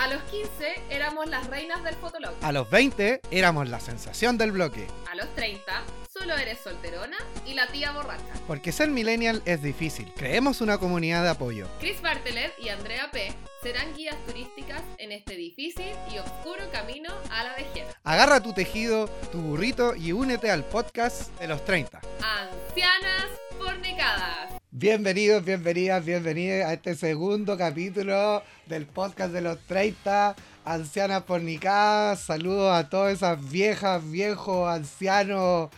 A los 15 éramos las reinas del fotolog. A los 20 éramos la sensación del bloque. A los 30 solo eres solterona y la tía borracha. Porque ser millennial es difícil. Creemos una comunidad de apoyo. Chris Bartelet y Andrea P. serán guías turísticas en este difícil y oscuro camino a la vejez. Agarra tu tejido, tu burrito y únete al podcast de los 30. Ancianas fornicadas. Bienvenidos, bienvenidas, bienvenidas a este segundo capítulo del podcast de los 30, ancianas fornicadas. Saludos a todas esas viejas, viejos, ancianos,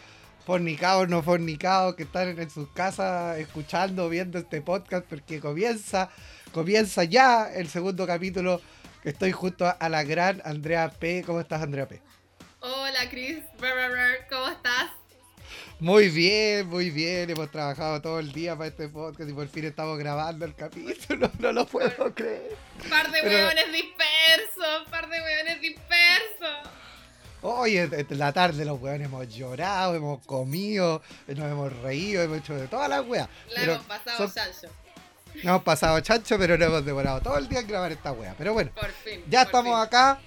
fornicados, no fornicados, que están en sus casas escuchando, viendo este podcast, porque comienza, comienza ya el segundo capítulo. Estoy junto a la gran Andrea P. ¿Cómo estás, Andrea P? Hola, Chris. ¿Cómo estás? Muy bien, muy bien. Hemos trabajado todo el día para este podcast y por fin estamos grabando el capítulo. No lo puedo creer. Par de hueones dispersos, par de hueones dispersos. Hoy en la tarde los hueones hemos llorado, hemos comido, nos hemos reído, hemos hecho de todas las weas. La hemos pasado chancho. No hemos pasado chancho, pero no hemos demorado todo el día en grabar esta wea. Pero bueno, por fin, ya estamos acá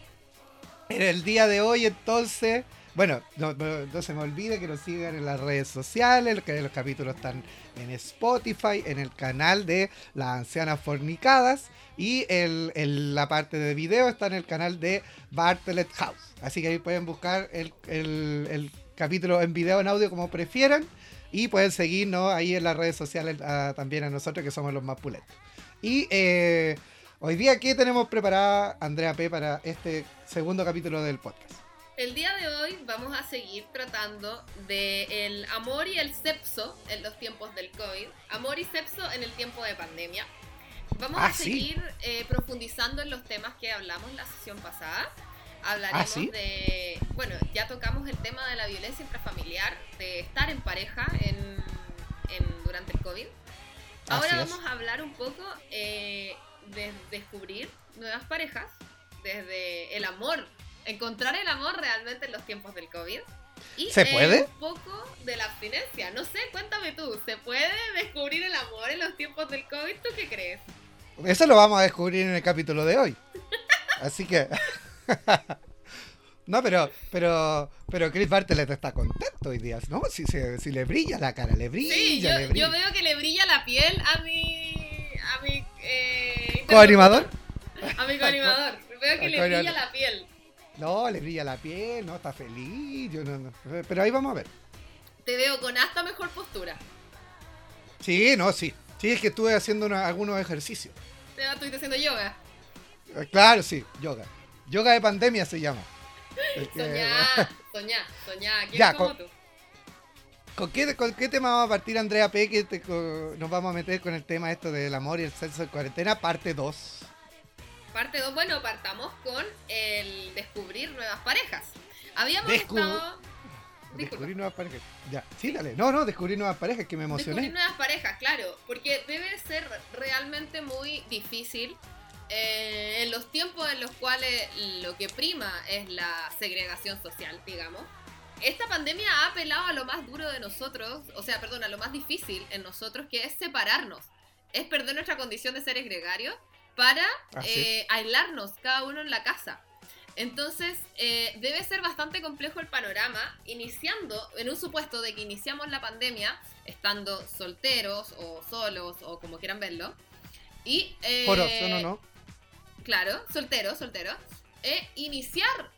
en el día de hoy entonces. Bueno, no, se me olvide que nos sigan en las redes sociales, que los capítulos están en Spotify, en el canal de Las Ancianas Fornicadas y el, la parte de video está en el canal de Bartlett House. Así que ahí pueden buscar el, capítulo en video, en audio, como prefieran. Y pueden seguirnos ahí en las redes sociales también a nosotros, que somos los más pulentos. Y eh, hoy día, ¿qué tenemos preparada Andrea P. para este segundo capítulo del podcast? El día de hoy vamos a seguir tratando de el amor y el sexo en los tiempos del COVID. Amor y sexo en el tiempo de pandemia. Vamos ah, a seguir eh, profundizando en los temas que hablamos la sesión pasada. Hablaremos ah, de. Bueno, ya tocamos el tema de la violencia intrafamiliar, de estar en pareja en, durante el COVID. Ahora vamos a hablar un poco eh, de descubrir nuevas parejas, desde el amor encontrar el amor realmente en los tiempos del COVID. Y ¿Se puede? un poco de la abstinencia. No sé, cuéntame tú, ¿se puede descubrir el amor en los tiempos del COVID? ¿Tú qué crees? Eso lo vamos a descubrir en el capítulo de hoy. Así que. no, pero, pero, pero Chris Bartlett está contento hoy día, ¿no? Si, si, le brilla la cara, le brilla, sí, yo, le brilla. yo veo que le brilla la piel a mi. a mi. Eh, ¿Coanimador? A mi coanimador. Veo que le brilla la piel. No, le brilla la piel, no, está feliz. Yo no, Pero ahí vamos a ver. Te veo con hasta mejor postura. Sí, no, sí. Sí, es que estuve haciendo algunos ejercicios. ¿Estuviste haciendo yoga? Eh, claro, sí, yoga. Yoga de pandemia se llama. soñá, soñá, soñá. ya, como con, tú? ¿Con qué, ¿Con qué tema vamos a partir, Andrea P? Que nos vamos a meter con el tema esto del amor y el sexo en cuarentena, parte 2. Parte 2, bueno, partamos con el descubrir nuevas parejas. Habíamos estado... Descubrir nuevas parejas. Ya, sí, dale. No, no, descubrir nuevas parejas, que me emocioné. Descubrir nuevas parejas, claro. Porque debe ser realmente muy difícil eh, en los tiempos en los cuales lo que prima es la segregación social, digamos. Esta pandemia ha apelado a lo más duro de nosotros, o sea, perdón, a lo más difícil en nosotros, que es separarnos. Es perder nuestra condición de seres gregarios para ah, eh, aislarnos cada uno en la casa. Entonces, eh, debe ser bastante complejo el panorama, iniciando, en un supuesto de que iniciamos la pandemia estando solteros o solos o como quieran verlo. Y, eh, Por no, no. Claro, solteros, solteros. E iniciar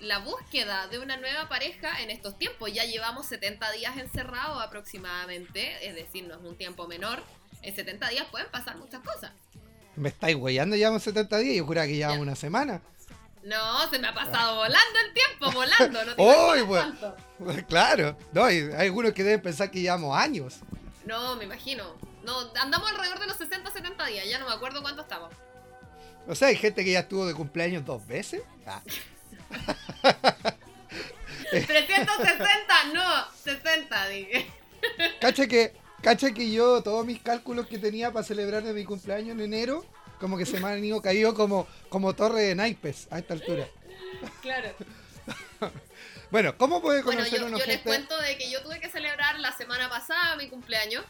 la búsqueda de una nueva pareja en estos tiempos. Ya llevamos 70 días encerrados aproximadamente, es decir, no es un tiempo menor. En 70 días pueden pasar muchas cosas. Me estáis weyando, llevamos 70 días, yo juraba que llevamos una semana. No, se me ha pasado volando el tiempo, volando, no te pues, Claro, no, hay, algunos que deben pensar que llevamos años. No, me imagino. No, andamos alrededor de los 60, 70 días, ya no me acuerdo cuánto estamos. O sea, hay gente que ya estuvo de cumpleaños dos veces. Ah. 360, no, 60, dije. Cacha que Cacha que yo, todos mis cálculos que tenía para celebrar de mi cumpleaños en enero, como que se me han ido caído como, como torre de naipes a esta altura. Claro. bueno, ¿cómo puede conocer bueno, yo, yo les cuento de que yo tuve que celebrar la semana pasada mi cumpleaños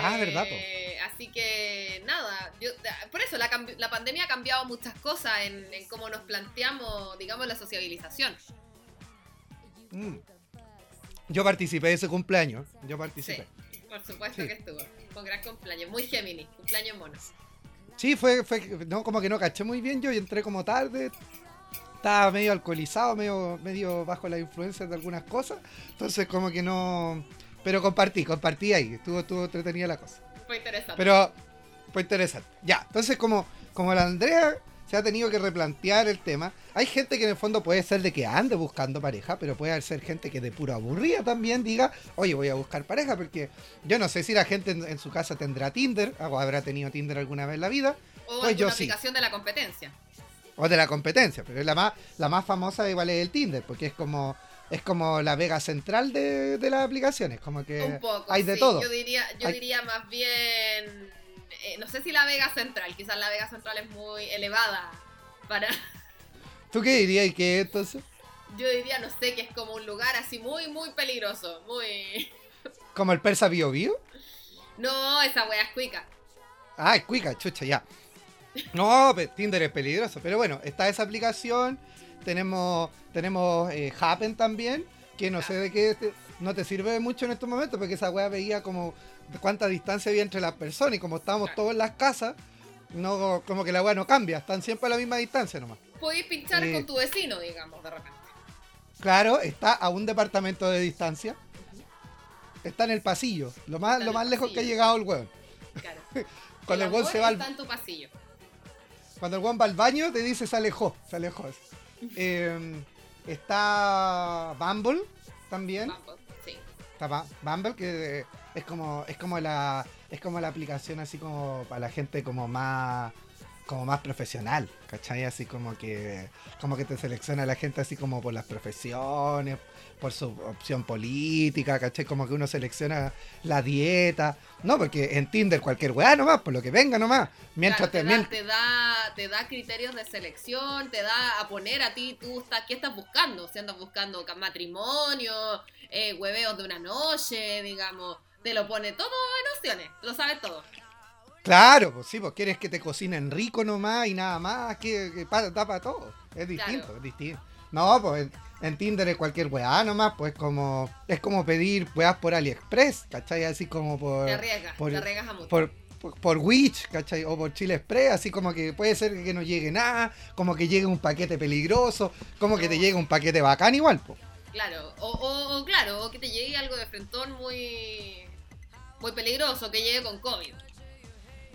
ah, verdad. Eh, así que nada, yo, por eso la, la, pandemia ha cambiado muchas cosas en, cómo nos planteamos, digamos, la sociabilización. Mm. Yo participé de ese cumpleaños, yo participé. Por supuesto que estuvo, con gran cumpleaños, muy Gemini, cumpleaños mono. Sí, fue, fue, no, como que no caché muy bien yo y entré como tarde, estaba medio alcoholizado, medio, medio bajo la influencia de algunas cosas, entonces como que no pero compartí, compartí ahí. Estuvo, estuvo entretenida la cosa. Fue interesante. Pero fue interesante. Ya, entonces como, como la Andrea se ha tenido que replantear el tema. Hay gente que en el fondo puede ser de que ande buscando pareja, pero puede ser gente que de pura aburrida también diga, oye, voy a buscar pareja, porque yo no sé si la gente en, su casa tendrá Tinder, o habrá tenido Tinder alguna vez en la vida. O pues yo aplicación de la competencia. O de la competencia, pero la más, la más famosa igual es el Tinder, porque es como es como la vega central de, las aplicaciones, como que hay de todo. Yo diría, yo diría más bien, eh, no sé si la vega central, quizás la vega central es muy elevada para... ¿Tú qué dirías y qué entonces? Yo diría, no sé, que es como un lugar así muy, muy peligroso, muy... ¿Como el persa Bio Bio? No, esa wea es cuica. Ah, es cuica, chucha, ya. No, Tinder es peligroso, pero bueno, está esa aplicación tenemos, tenemos eh, Happen también, que no sé de qué no te sirve mucho en estos momentos, porque esa weá veía como cuánta distancia había entre las personas y como estábamos todos en las casas, no, como que la weá no cambia, están siempre a la misma distancia nomás. Podéis pinchar con eh, tu vecino, digamos, de repente. Claro, está a un departamento de distancia. Está en el pasillo, lo más, lo más lejos que ha llegado el weón. Claro. Cuando el, se va al... pasillo. Cuando el weón va al baño, te dice se alejó, se alejó. Em, está Bumble también. Bumble, sí. Está Bumble que es como es como la es como la aplicación así como para la gente como más como más profesional, ¿cachai? Así como que como que te selecciona la gente así como por las profesiones, por su opción política, ¿cachai? Como que uno selecciona la dieta. No, porque en Tinder cualquier weá nomás, por lo que venga nomás. Mientras te, da, te, da, te da criterios de selección, te da a poner a ti, tú estás, ¿qué estás buscando? Si andas buscando matrimonio, eh, hueveos de una noche, digamos. Te lo pone todo en opciones, lo sabes todo. Claro, pues sí, pues quieres que te cocinen rico nomás y nada más, que, que da para todo. Es distinto, es distinto. No, pues en Tinder es cualquier weá nomás, pues como es como pedir weás por AliExpress, ¿cachai? Así como por... Te arriesgas, te arriesgas a mucho. Por, por, Witch, ¿cachai? O por Chile Express, así como que puede ser que no llegue nada, como que llegue un paquete peligroso, como que te llegue un paquete bacán igual, pues. Claro, o, o, claro, o que te llegue algo de frentón muy, muy peligroso, que llegue con COVID.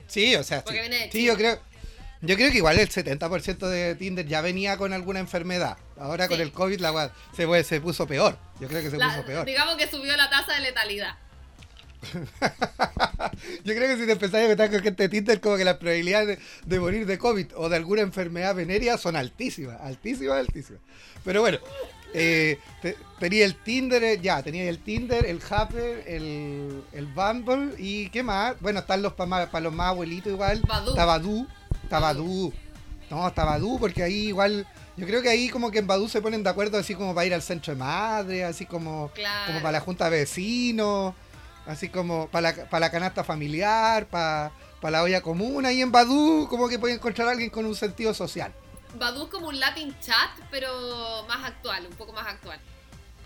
Sí, o sea, sí, sí yo creo... Yo creo que igual el 70% de Tinder ya venía con alguna enfermedad. Ahora con el COVID la se, se puso peor. Yo creo que se puso peor. Digamos que subió la tasa de letalidad. Yo creo que si te empezás a meter con gente de Tinder, como que las probabilidades de, morir de COVID o de alguna enfermedad venérea son altísimas, altísimas, altísimas. Pero bueno, eh, tenía el Tinder, eh, ya, tenía el Tinder, el Happer, el, el Bumble y ¿qué más? Bueno, están los para los más abuelitos igual. Tabadú. Tabadú. No, Tabadú, porque ahí igual yo creo que ahí como que en Badu se ponen de acuerdo así como para ir al centro de madre, así como, como para la junta de vecinos, así como para la, para la canasta familiar, para, para la olla común. Ahí en Badu como que pueden encontrar a alguien con un sentido social. Badu es como un Latin chat, pero más actual, un poco más actual.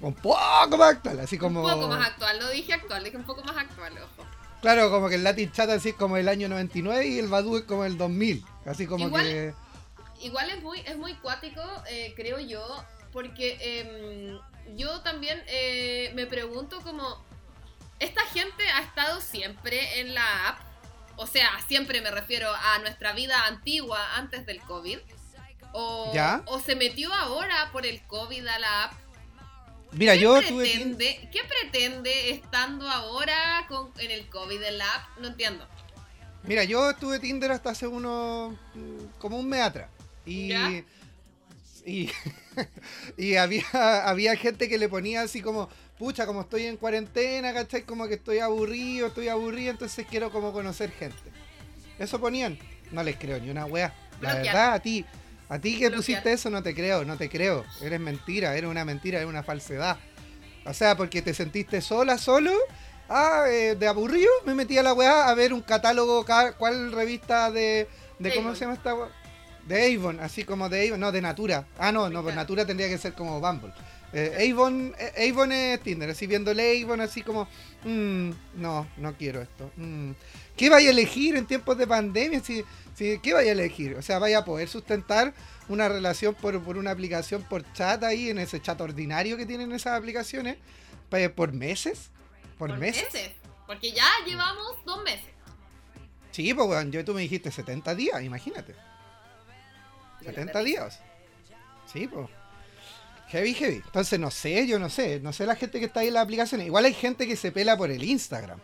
Un poco más actual, así como... Un poco más actual, no dije actual, dije un poco más actual, ojo. Claro, como que el Latin chat así como el año 99 y el Badu es como el 2000, así como que igual es muy, es muy cuático, eh, creo yo, porque em, yo también eh, me pregunto como, ¿esta gente ha estado siempre en la app? O sea, siempre me refiero a nuestra vida antigua antes del COVID. O, o se metió ahora por el COVID a la app. Mira, yo pretende, ¿Qué pretende estando ahora con, en el COVID en la app? No entiendo. Mira, yo estuve Tinder hasta hace unos. Mm, como un mes atrás. Y, y, había, había gente que le ponía así como, pucha, como estoy en cuarentena, ¿cachai? Como que estoy aburrido, estoy aburrido, entonces quiero como conocer gente. Eso ponían. No les creo ni una wea. La verdad, a ti, a ti que pusiste eso no te creo, no te creo. Eres mentira, eres una mentira, eres una falsedad. O sea, porque te sentiste sola, solo, Ah, eh, de aburrido, me metí a la weá a ver un catálogo, ca- ¿cuál revista de, de cómo se llama esta weá? De Avon, así como de Avon, no, de Natura. Ah, no, no, pues. Natura tendría que ser como Bumble. Eh, Avon, eh, Avon es Tinder, así viéndole Avon, así como, mm, no, no quiero esto. mm. ¿Qué vaya a elegir en tiempos de pandemia? Si, si, ¿Qué vaya a elegir? O sea, vaya a poder sustentar una relación por, por una aplicación por chat ahí, en ese chat ordinario que tienen esas aplicaciones, por meses. ¿Por, meses? Porque ya llevamos dos meses. Sí, pues weón, yo tú me dijiste 70 días, imagínate. De la 70 perrisa. días. Sí, pues. Heavy, heavy. Entonces, no sé, yo no sé. No sé la gente que está ahí en las aplicaciones. Igual hay gente que se pela por el Instagram.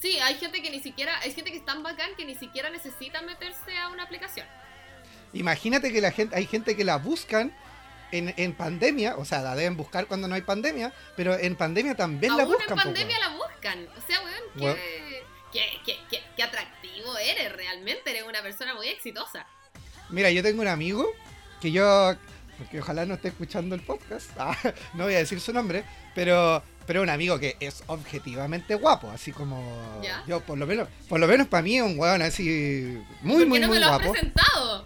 Sí, hay gente que ni siquiera, hay gente que es tan bacán que ni siquiera necesita meterse a una aplicación. Imagínate que la gente, hay gente que la buscan en, en pandemia, o sea, la deben buscar cuando no hay pandemia, pero en pandemia también la buscan. en pandemia la buscan. O sea, weón, qué, Weón. qué, qué, qué- qué atractivo eres realmente. Eres una persona muy exitosa. Mira, yo tengo un amigo que yo, porque ojalá no esté escuchando el podcast, ah, no voy a decir su nombre, pero pero un amigo que es objetivamente guapo, así como ¿Ya? yo por lo menos, por lo menos para mí es un weón así muy ¿Por qué muy no muy me lo has guapo, presentado?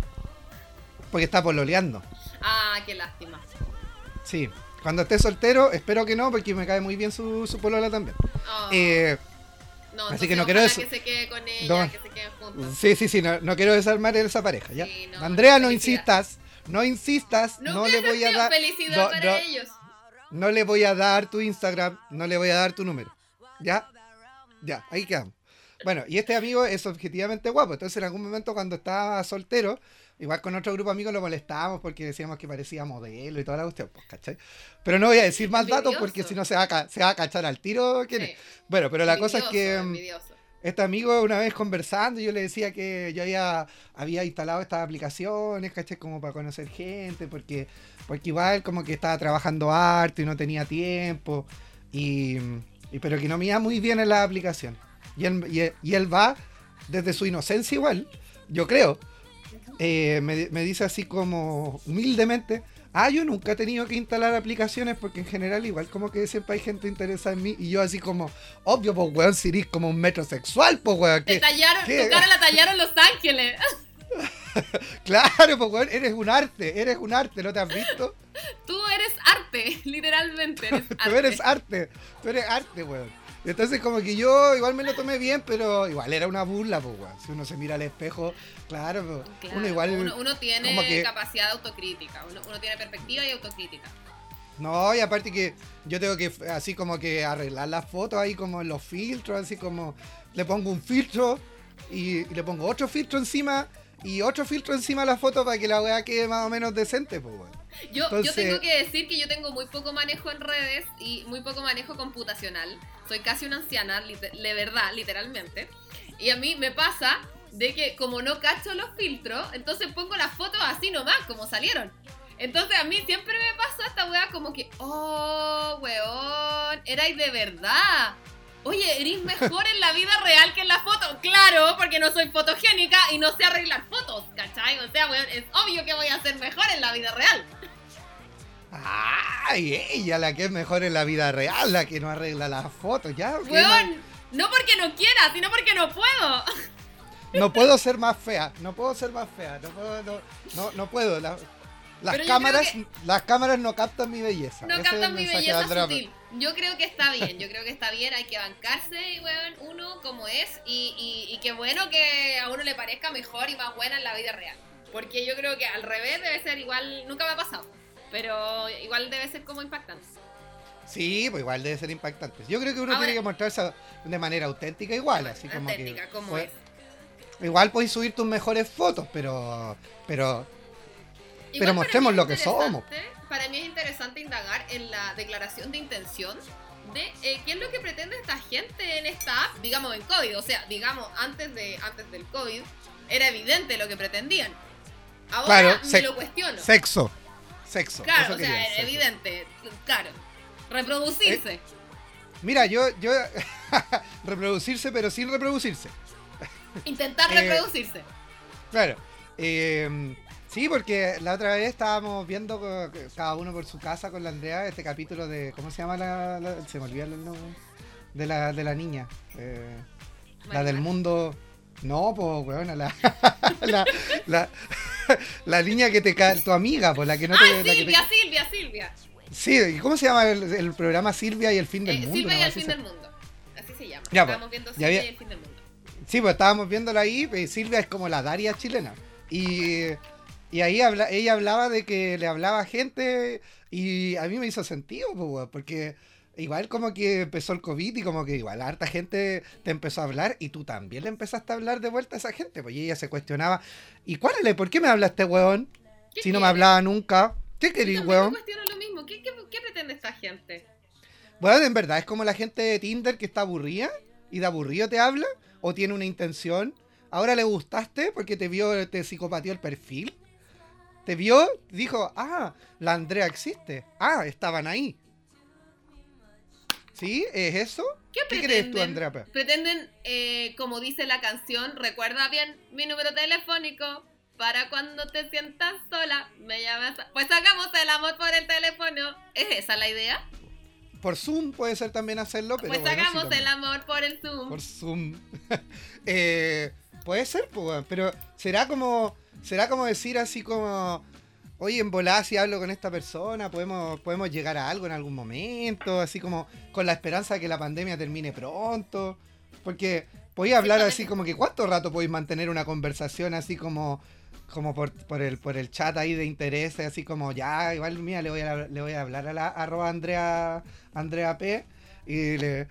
porque está pololeando. Ah, qué lástima. Sí. Cuando esté soltero, espero que no, porque me cae muy bien su, su polola también. Oh, Eh, no, así que no quiero eso. que se quede con ella, No. que se queden juntos. sí, sí, sí, no, no quiero desarmar esa pareja, ¿ya? Sí, no, Andrea, no felicidad. insistas, no insistas, No, le voy a dar... Felicidad para ellos. No le voy a dar tu Instagram, no le voy a dar tu número. ¿Ya? Ya, ahí quedamos. Bueno, y este amigo es objetivamente guapo. Entonces, en algún momento, cuando estaba soltero, igual con otro grupo de amigos lo molestábamos porque decíamos que parecía modelo y toda la cuestión, pues, ¿cachai? Pero no voy a decir más datos porque si no se va, a, ca- se va a cachar al tiro. ¿quién es? Bueno, pero la cosa es que. Mm, envidioso. Este amigo una vez conversando, yo le decía que yo había, había instalado estas aplicaciones, ¿cachai? Como para conocer gente, porque, porque igual como que estaba trabajando harto y no tenía tiempo, y, y- pero que no me muy bien en. Y él, y, él- y él va desde su inocencia igual, yo creo, eh, me, me dice así como humildemente, ah, yo nunca he tenido que instalar aplicaciones porque en general igual como que siempre hay gente interesada en mí y yo así como, obvio, pues weón, si eres como un metrosexual, pues weón, Te tallaron, qué? tu cara la tallaron Los Ángeles. claro, pues weón, eres un arte, eres un arte, ¿no te has visto? Tú eres arte, literalmente. Eres arte. Tú eres arte, tú eres arte, weón. Entonces como que yo igual me lo tomé bien, pero igual era una burla, pues weón. Si uno se mira al espejo, claro, pues, Claro, uno igual... uno, uno tiene como que- capacidad de autocrítica, uno, uno tiene perspectiva y autocrítica. No, y aparte que yo tengo que así como que arreglar las fotos ahí como en los filtros, así como le pongo un filtro y, y le pongo otro filtro encima y otro filtro encima de la foto para que la weá quede más o menos decente, pues weón. Yo, Entonces- yo tengo que decir que yo tengo muy poco manejo en redes y muy poco manejo computacional. Soy casi una anciana, de verdad, literalmente. Y a mí me pasa de que como no cacho los filtros, entonces pongo las fotos así nomás, como salieron. Entonces a mí siempre me pasa esta weá como que, oh, weón, erais de verdad. Oye, eres mejor en la vida real que en la foto. Claro, porque no soy fotogénica y no sé arreglar fotos, ¿cachai? O sea, weón, es obvio que voy a ser mejor en la vida real. Ay, ella la que es mejor en la vida real, la que no arregla las fotos, ya. Weón, no porque no quiera, sino porque no puedo. no, puedo ser más fea, no puedo ser más fea, no puedo, no, no, no puedo. la- las cámaras, las cámaras no captan mi belleza. No ese captan mi belleza sutil. Yo creo que está bien, yo creo que está bien, hay que bancarse, weón, uno como es y, y, y qué bueno que a uno le parezca mejor y más buena en la vida real. Porque yo creo que al revés debe ser igual, nunca me ha pasado, pero igual debe ser como impactante. Sí, pues igual debe ser impactante. Yo creo que uno Ahora- tiene que mostrarse de manera auténtica igual, así como Auténtica, que como pues, es. igual podéis subir tus mejores fotos, pero pero Igual para mostremos lo que somos. Para mí es interesante indagar en la declaración de intención de eh, qué es lo que pretende esta gente en esta app, digamos en COVID. O sea, digamos, antes, de, antes del COVID era evidente lo que pretendían. Ahora Claro, me lo cuestiono. sexo. Sexo. claro, o sea, sexo. evidente, claro. Reproducirse. Mira, yo yo reproducirse pero sin reproducirse. Intentar eh, reproducirse. Claro. Eh, sí, porque la otra vez estábamos viendo cada uno por su casa con la Andrea este capítulo de. ¿Cómo se llama la.? la- se me olvida el nombre. de la, de la niña. Eh, la del mundo. No, pues, weón, la, la, la, la niña que te cae, tu amiga, pues la que no te. Ah, la que te- Silvia, Silvia, Silvia. Sí, ¿y cómo se llama el, el programa Silvia y el fin del Eh, mundo? Silvia y el fin del mundo. Así se llama. Ya, Estábamos pues, viendo Silvia había- y el fin del mundo. Sí, pues estábamos viéndola ahí, y Silvia es como la Daria chilena. Y, y ahí habla, ella hablaba de que le hablaba a gente y a mí me hizo sentido, pues, porque igual como que empezó el COVID y como que igual harta gente te empezó a hablar y tú también le empezaste a hablar de vuelta a esa gente, pues y ella se cuestionaba, ¿y cuál es? ¿Por qué me habla este weón? ¿Qué Si no me hablaba nunca. ¿Qué querís, me weón? cuestiono lo mismo. ¿Qué, qué, qué pretende esta gente? Bueno, en verdad, es como la gente de Tinder que está aburrida y de aburrido te habla o tiene una intención. Ahora le gustaste porque te vio, te psicopateó el perfil. Te vio, dijo, ah, la Andrea existe. Ah, estaban ahí. ¿Sí? ¿Es eso? ¿Qué, ¿Qué crees tú, Andrea? Pretenden, eh, como dice la canción, recuerda bien mi número telefónico para cuando te sientas sola, me llamas. a- Pues hagamos el amor por el teléfono. ¿Es esa la idea? Por Zoom puede ser también hacerlo, pero pues bueno, sí hagamos también. el amor por el Zoom. Por Zoom. Eh, puede ser, pues, pero será como, será como decir así como, oye, en volada si hablo con esta persona, podemos, podemos llegar a algo en algún momento, así como con la esperanza de que la pandemia termine pronto. Porque podéis hablar así como que cuánto rato podéis mantener una conversación así como como por, por el por el chat ahí de interés, así como ya, igual mira, le voy a le voy a hablar a la arroba Andrea Andrea P y le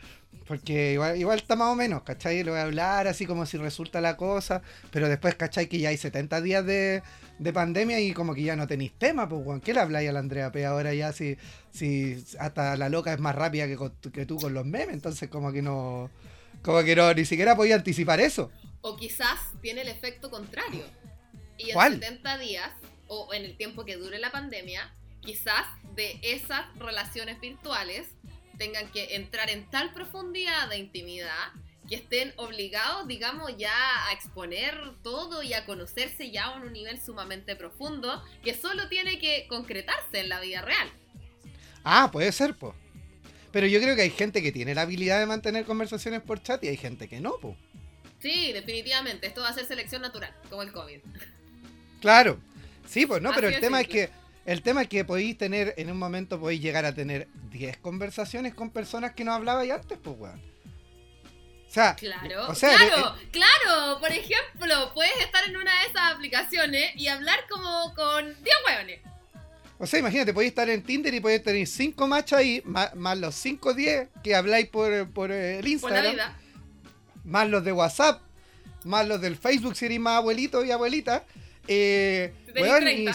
porque igual, igual está más o menos, ¿cachai? Le voy a hablar así como si resulta la cosa, pero después, ¿cachai? Que ya hay 70 días de, de pandemia y como que ya no tenéis tema, pues, Juan. ¿Qué le habláis a la Andrea P ahora ya si, si hasta la loca es más rápida que, con- que tú con los memes? Entonces, como que no. Como que no, ni siquiera podía anticipar eso. O quizás tiene el efecto contrario. Y en ¿Cuál? 70 días, o en el tiempo que dure la pandemia, quizás de esas relaciones virtuales tengan que entrar en tal profundidad de intimidad que estén obligados, digamos, ya a exponer todo y a conocerse ya a un nivel sumamente profundo que solo tiene que concretarse en la vida real. Ah, puede ser, pues. Pero yo creo que hay gente que tiene la habilidad de mantener conversaciones por chat y hay gente que no, pues. Sí, definitivamente, esto va a ser selección natural, como el COVID. Claro. Sí, pues no, Así pero el tema es que el tema es que podéis tener en un momento podéis llegar a tener 10 conversaciones con personas que no hablabais antes, pues weón. O sea, Claro, o sea, claro, eh, claro. Por ejemplo, puedes estar en una de esas aplicaciones y hablar como con 10 hueones. o sea, imagínate, podéis estar en Tinder y podéis tener 5 machos ahí, más, más los 5 10 que habláis por, por el Por la Instagram, vida. más los de WhatsApp, más los del Facebook si eres más abuelito y abuelita. Eh, Si weón, y 30.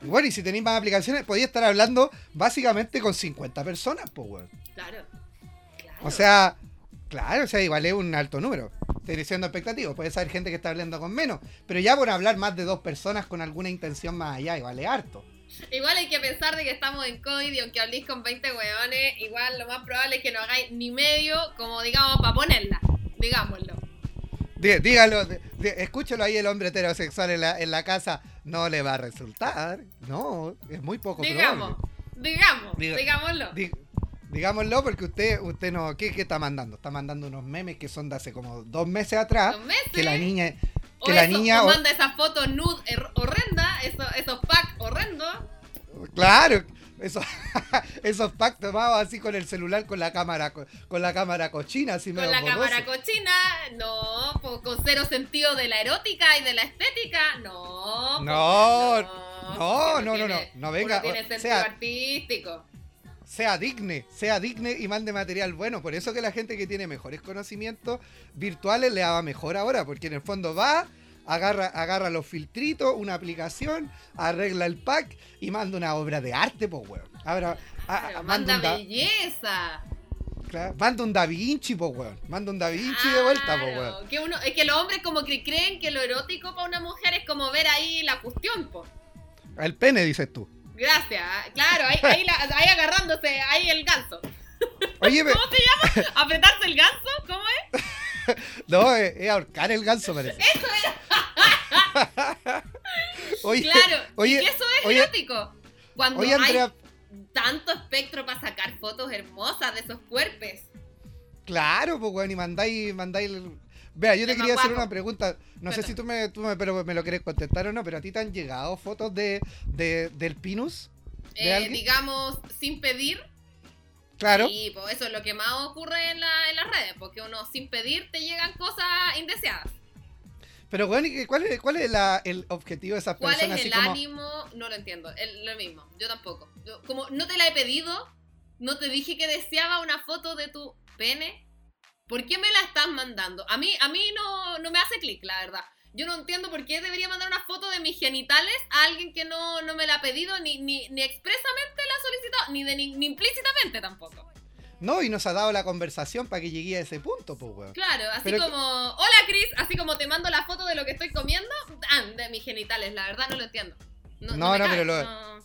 Si, bueno, y si tenéis más aplicaciones, podéis estar hablando básicamente con 50 personas, pues weón. Claro. claro. O sea, claro, o sea, igual es un alto número. Estoy diciendo expectativo. Puede ser gente que está hablando con menos. Pero ya por hablar más de dos personas con alguna intención más allá, igual es harto. Igual hay que pensar de que estamos en COVID y aunque habléis con 20 hueones, igual lo más probable es que no hagáis ni medio, como digamos, para ponerla. Digámoslo. Dí- Dígalo, dí- dí- escúchelo ahí el hombre heterosexual en la, en la casa. No le va a resultar. No, es muy poco Digamos, probable. digamos, Diga- digámoslo. Di- digámoslo porque usted, usted no, ¿qué, ¿qué está mandando? Está mandando unos memes que son de hace como dos meses atrás. Dos meses. Que la niña, O que la eso, niña, o manda esas fotos nude her- horrenda, eso- esos packs horrendos. Claro, eso, esos pactos tomados así con el celular con la cámara co- con la cámara cochina, así Con la cámara borroso. cochina, no, po- con cero sentido de la erótica y de la estética, no. po, No, no, no, no, no, tiene- no, no, venga, uno tiene sentido sea- artístico. Sea digne, sea digne y mande material bueno. Por eso que la gente que tiene mejores conocimientos virtuales le va mejor ahora, porque en el fondo va, agarra, agarra los filtritos, una aplicación, arregla el pack y manda una obra de arte, pues weón. Ahora, a- Pero a- manda belleza. claro, manda un Da Vinci, pues weón. Manda un Da Vinci de vuelta, Claro, weón. que uno, es que los hombres como que creen que lo erótico para una mujer es como ver ahí la cuestión, po. El pene, dices tú. Gracias, claro, ahí, ahí, la- ahí agarrándose, ahí el ganso. Oye, ¿Cómo se llama? ¿Apretarse el ganso? ¿Cómo es? No, es, es ahorcar el ganso, parece. Eso era, Oye, claro. oye, y que eso es oye, erótico. Cuando oye, Andrea, hay tanto espectro para sacar fotos hermosas de esos cuerpos. Claro, pues, weón, y mandáis, mandáis. el- Vea, yo te quería hacer una pregunta. No sé si tú me, tú me, pero me lo querés contestar o no, pero a ti te han llegado fotos de, de del Pinus. ¿De Eh, digamos, sin pedir. Claro. Y pues eso es lo que más ocurre en, la- en las redes, porque uno sin pedir te llegan cosas indeseadas. Pero, weón, ¿y qué- ¿cuál es, cuál es la- el objetivo de esas ¿Cuál personas? es así el como, ánimo? No lo entiendo. El- lo mismo, yo tampoco. Yo- como no te la he pedido, no te dije que deseaba una foto de tu pene. ¿Por qué me la estás mandando? A mí, a mí no, no me hace clic, la verdad. Yo no entiendo por qué debería mandar una foto de mis genitales a alguien que no, no me la ha pedido, ni, ni, ni expresamente la ha solicitado, ni, de, ni, ni implícitamente tampoco. No, y nos ha dado la conversación para que llegue a ese punto, pues, weón. Claro, así Pero- como, hola Chris, así como te mando la foto de lo que estoy comiendo, ah, de mis genitales, la verdad no lo entiendo. No, No, no, cabe, pero lo-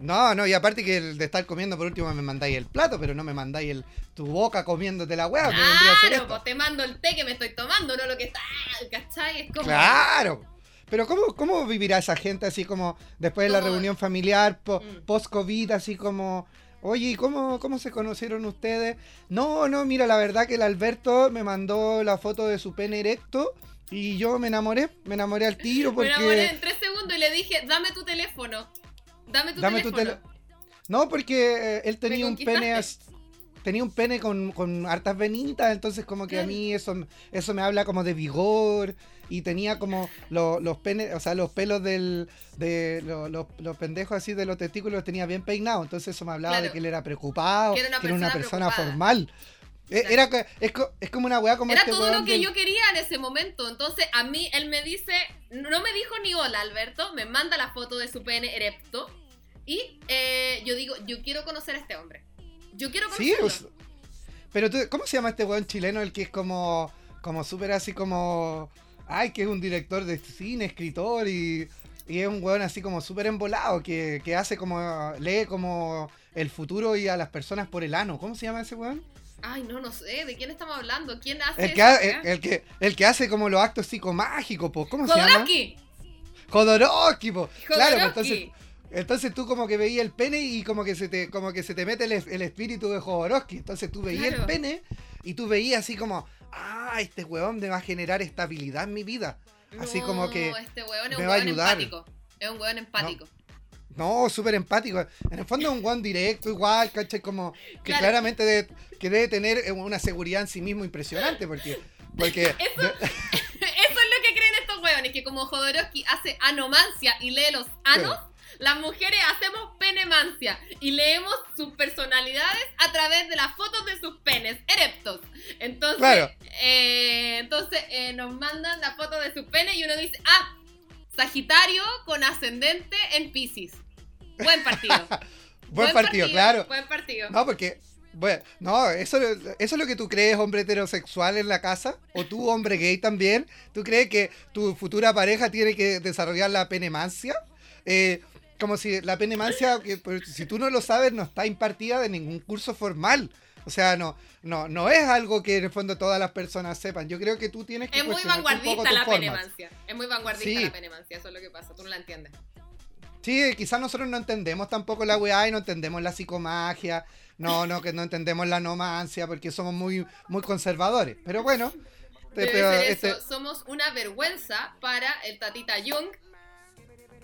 no. No, y aparte que el de estar comiendo por último me mandáis el plato, pero no me mandáis el, tu boca comiéndote la ser Claro, pues te mando el té que me estoy tomando, no lo que está, ¿cachai? Es como... Claro. Pero ¿cómo, ¿cómo vivirá esa gente así como después de la ¿Cómo? reunión familiar, po- Mm. post-COVID, así como, oye, ¿y cómo, ¿cómo se conocieron ustedes? No, no, mira, la verdad que el Alberto me mandó la foto de su pene erecto y yo me enamoré, me enamoré al tiro Me porque... enamoré en tres segundos y le dije, dame tu teléfono. Dame tu Dame tu teléfono. No, porque eh, él tenía un pene as- tenía un pene con, con hartas venitas, entonces como que a mí eso, eso me habla como de vigor y tenía como lo- los penes, o sea, los pelos del de lo- lo- los pendejos así de los testículos los tenía bien peinados, entonces eso me hablaba de que él era preocupado, Que era una que era una persona formal. Eh. Era, es, es como una weá como Era este todo lo que del- yo quería en ese momento. Entonces, a mí, él me dice, no me dijo ni hola, Alberto, me manda la foto de su pene erecto. Y eh, yo digo, yo quiero conocer a este hombre. Yo quiero Sí, conocerlo. sea, pero tú, ¿cómo se llama este weón chileno? El que es como, como súper así como, ay, que es un director de cine, escritor y, y es un weón así como súper embolado, que, que hace como, lee como el futuro y a las personas por el ano. ¿Cómo se llama ese weón? Ay, no, no sé, ¿de quién estamos hablando? ¿Quién hace El que, ha- el, el que, el que hace como los actos psicomágicos, po. ¿cómo se llama? Jodorowsky. Jodorowsky, po. Claro, pues, Jodorowsky. entonces, entonces tú como que veías el pene y como que se te, como que se te mete el, el espíritu de Jodorowsky. Entonces tú veías Claro. el pene y tú veías así como, ah, este weón me va a generar estabilidad en mi vida. Así como que este weón es me un va a ayudar. empático. Es un weón empático. No, súper empático. En el fondo es un weón directo, igual, ¿cachai? Como que Claro. claramente debe, que debe tener eh, una seguridad en sí mismo impresionante, porque... porque Eso, eso es lo que creen estos weones, que como Jodorowsky hace anomancia y lee los anos, las mujeres hacemos penemancia y leemos sus personalidades a través de las fotos de sus penes erectos. Entonces, Claro. eh, entonces eh, nos mandan la foto de sus penes y uno dice, ah, Sagitario con ascendente en Pisces. Buen partido. buen partido, claro. Buen partido. No, porque... Bueno, no, eso, eso es lo que tú crees, hombre heterosexual en la casa, o tú, hombre gay también. ¿Tú crees que tu futura pareja tiene que desarrollar la penemancia? Eh, como si la penemancia, que, pues, si tú no lo sabes, no está impartida de ningún curso formal. O sea, no, no, no es algo que en el fondo todas las personas sepan. Yo creo que tú tienes que Es muy cuestionarte un poco vanguardista la formas. penemancia. Es muy vanguardista Sí. la penemancia, eso es lo que pasa, tú no la entiendes. Sí, quizás nosotros no entendemos tampoco la weá y no entendemos la psicomagia, no, no, que no entendemos la nomancia porque somos muy, muy conservadores. Pero bueno, te- Debe pero ser este- eso. Somos una vergüenza para el Tatita Jung.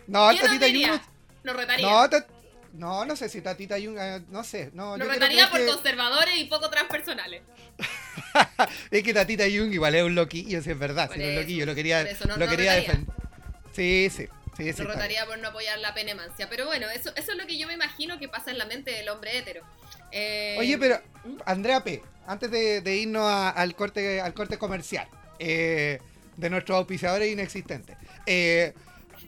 no, ¿Quién nos Tatita? Jung, Nos retaría. no, ta- no, no sé si Tatita Jung, eh, no sé, no, Nos retaría por que, conservadores y poco transpersonales. es que Tatita Jung igual es un loquillo, si es verdad, si es un loquillo, lo quería, no- lo quería defender. Sí, sí, sí, sí. Rotaría por no apoyar la penemancia. Pero bueno, eso, eso es lo que yo me imagino que pasa en la mente del hombre hetero. Eh, Oye, pero ¿Mm? Andrea P, antes de, de irnos a- al corte al corte comercial eh, de nuestros auspiciadores inexistentes, eh,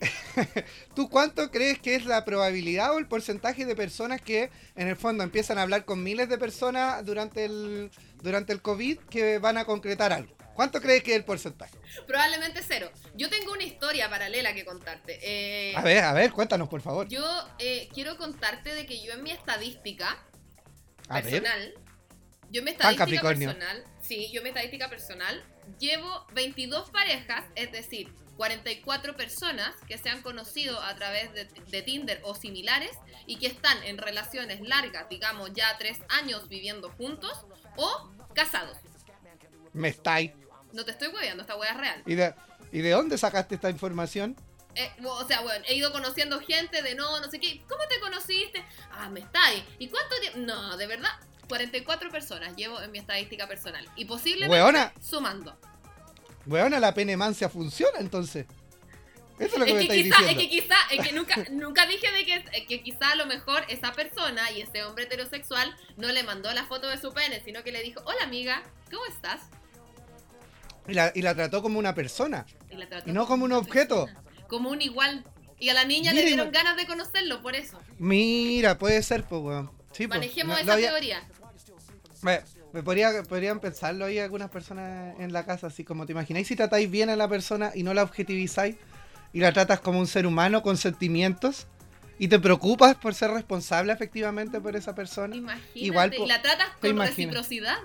¿tú cuánto crees que es la probabilidad o el porcentaje de personas que en el fondo empiezan a hablar con miles de personas durante el, durante el COVID que van a concretar algo? ¿Cuánto crees que es el porcentaje? Probablemente cero. Yo tengo una historia paralela que contarte. Eh, A ver, a ver, cuéntanos por favor. Yo eh, quiero contarte de que yo en mi estadística A ver. personal, yo en mi estadística personal, sí, yo en mi estadística personal llevo 22 parejas, es decir, 44 personas que se han conocido a través de, de Tinder o similares y que están en relaciones largas, digamos ya tres años viviendo juntos o casados. Me estáis. No te estoy hueveando, esta hueá es real. ¿Y de, ¿Y de dónde sacaste esta información? Eh, o sea, bueno, he ido conociendo gente de no, no sé qué. ¿Cómo te conociste? Ah, me estáis. ¿Y cuánto tiempo? No, de verdad, 44 personas llevo en mi estadística personal. Y posiblemente Weona. sumando. Weona, la penemancia funciona entonces. Eso es lo que me Es que, estáis quizá, es diciendo. que quizá, es que nunca, nunca dije de que, eh, que quizá a lo mejor esa persona y ese hombre heterosexual no le mandó la foto de su pene, sino que le dijo, hola amiga, ¿cómo estás? Y la, y la trató como una persona. Y, la trató Y no como un objeto. persona, Como un igual. Y a la niña Mira, le dieron ganas de conocerlo, por eso. Mira, puede ser, pues, weón. Sí, pues. Manejemos esa había- teoría. Me, me podría, podrían pensarlo ahí algunas personas en la casa, así como te imagináis si tratáis bien a la persona y no la objetivizáis y la tratas como un ser humano con sentimientos y te preocupas por ser responsable efectivamente por esa persona. Imagínate. Igual, po- y la tratas con reciprocidad.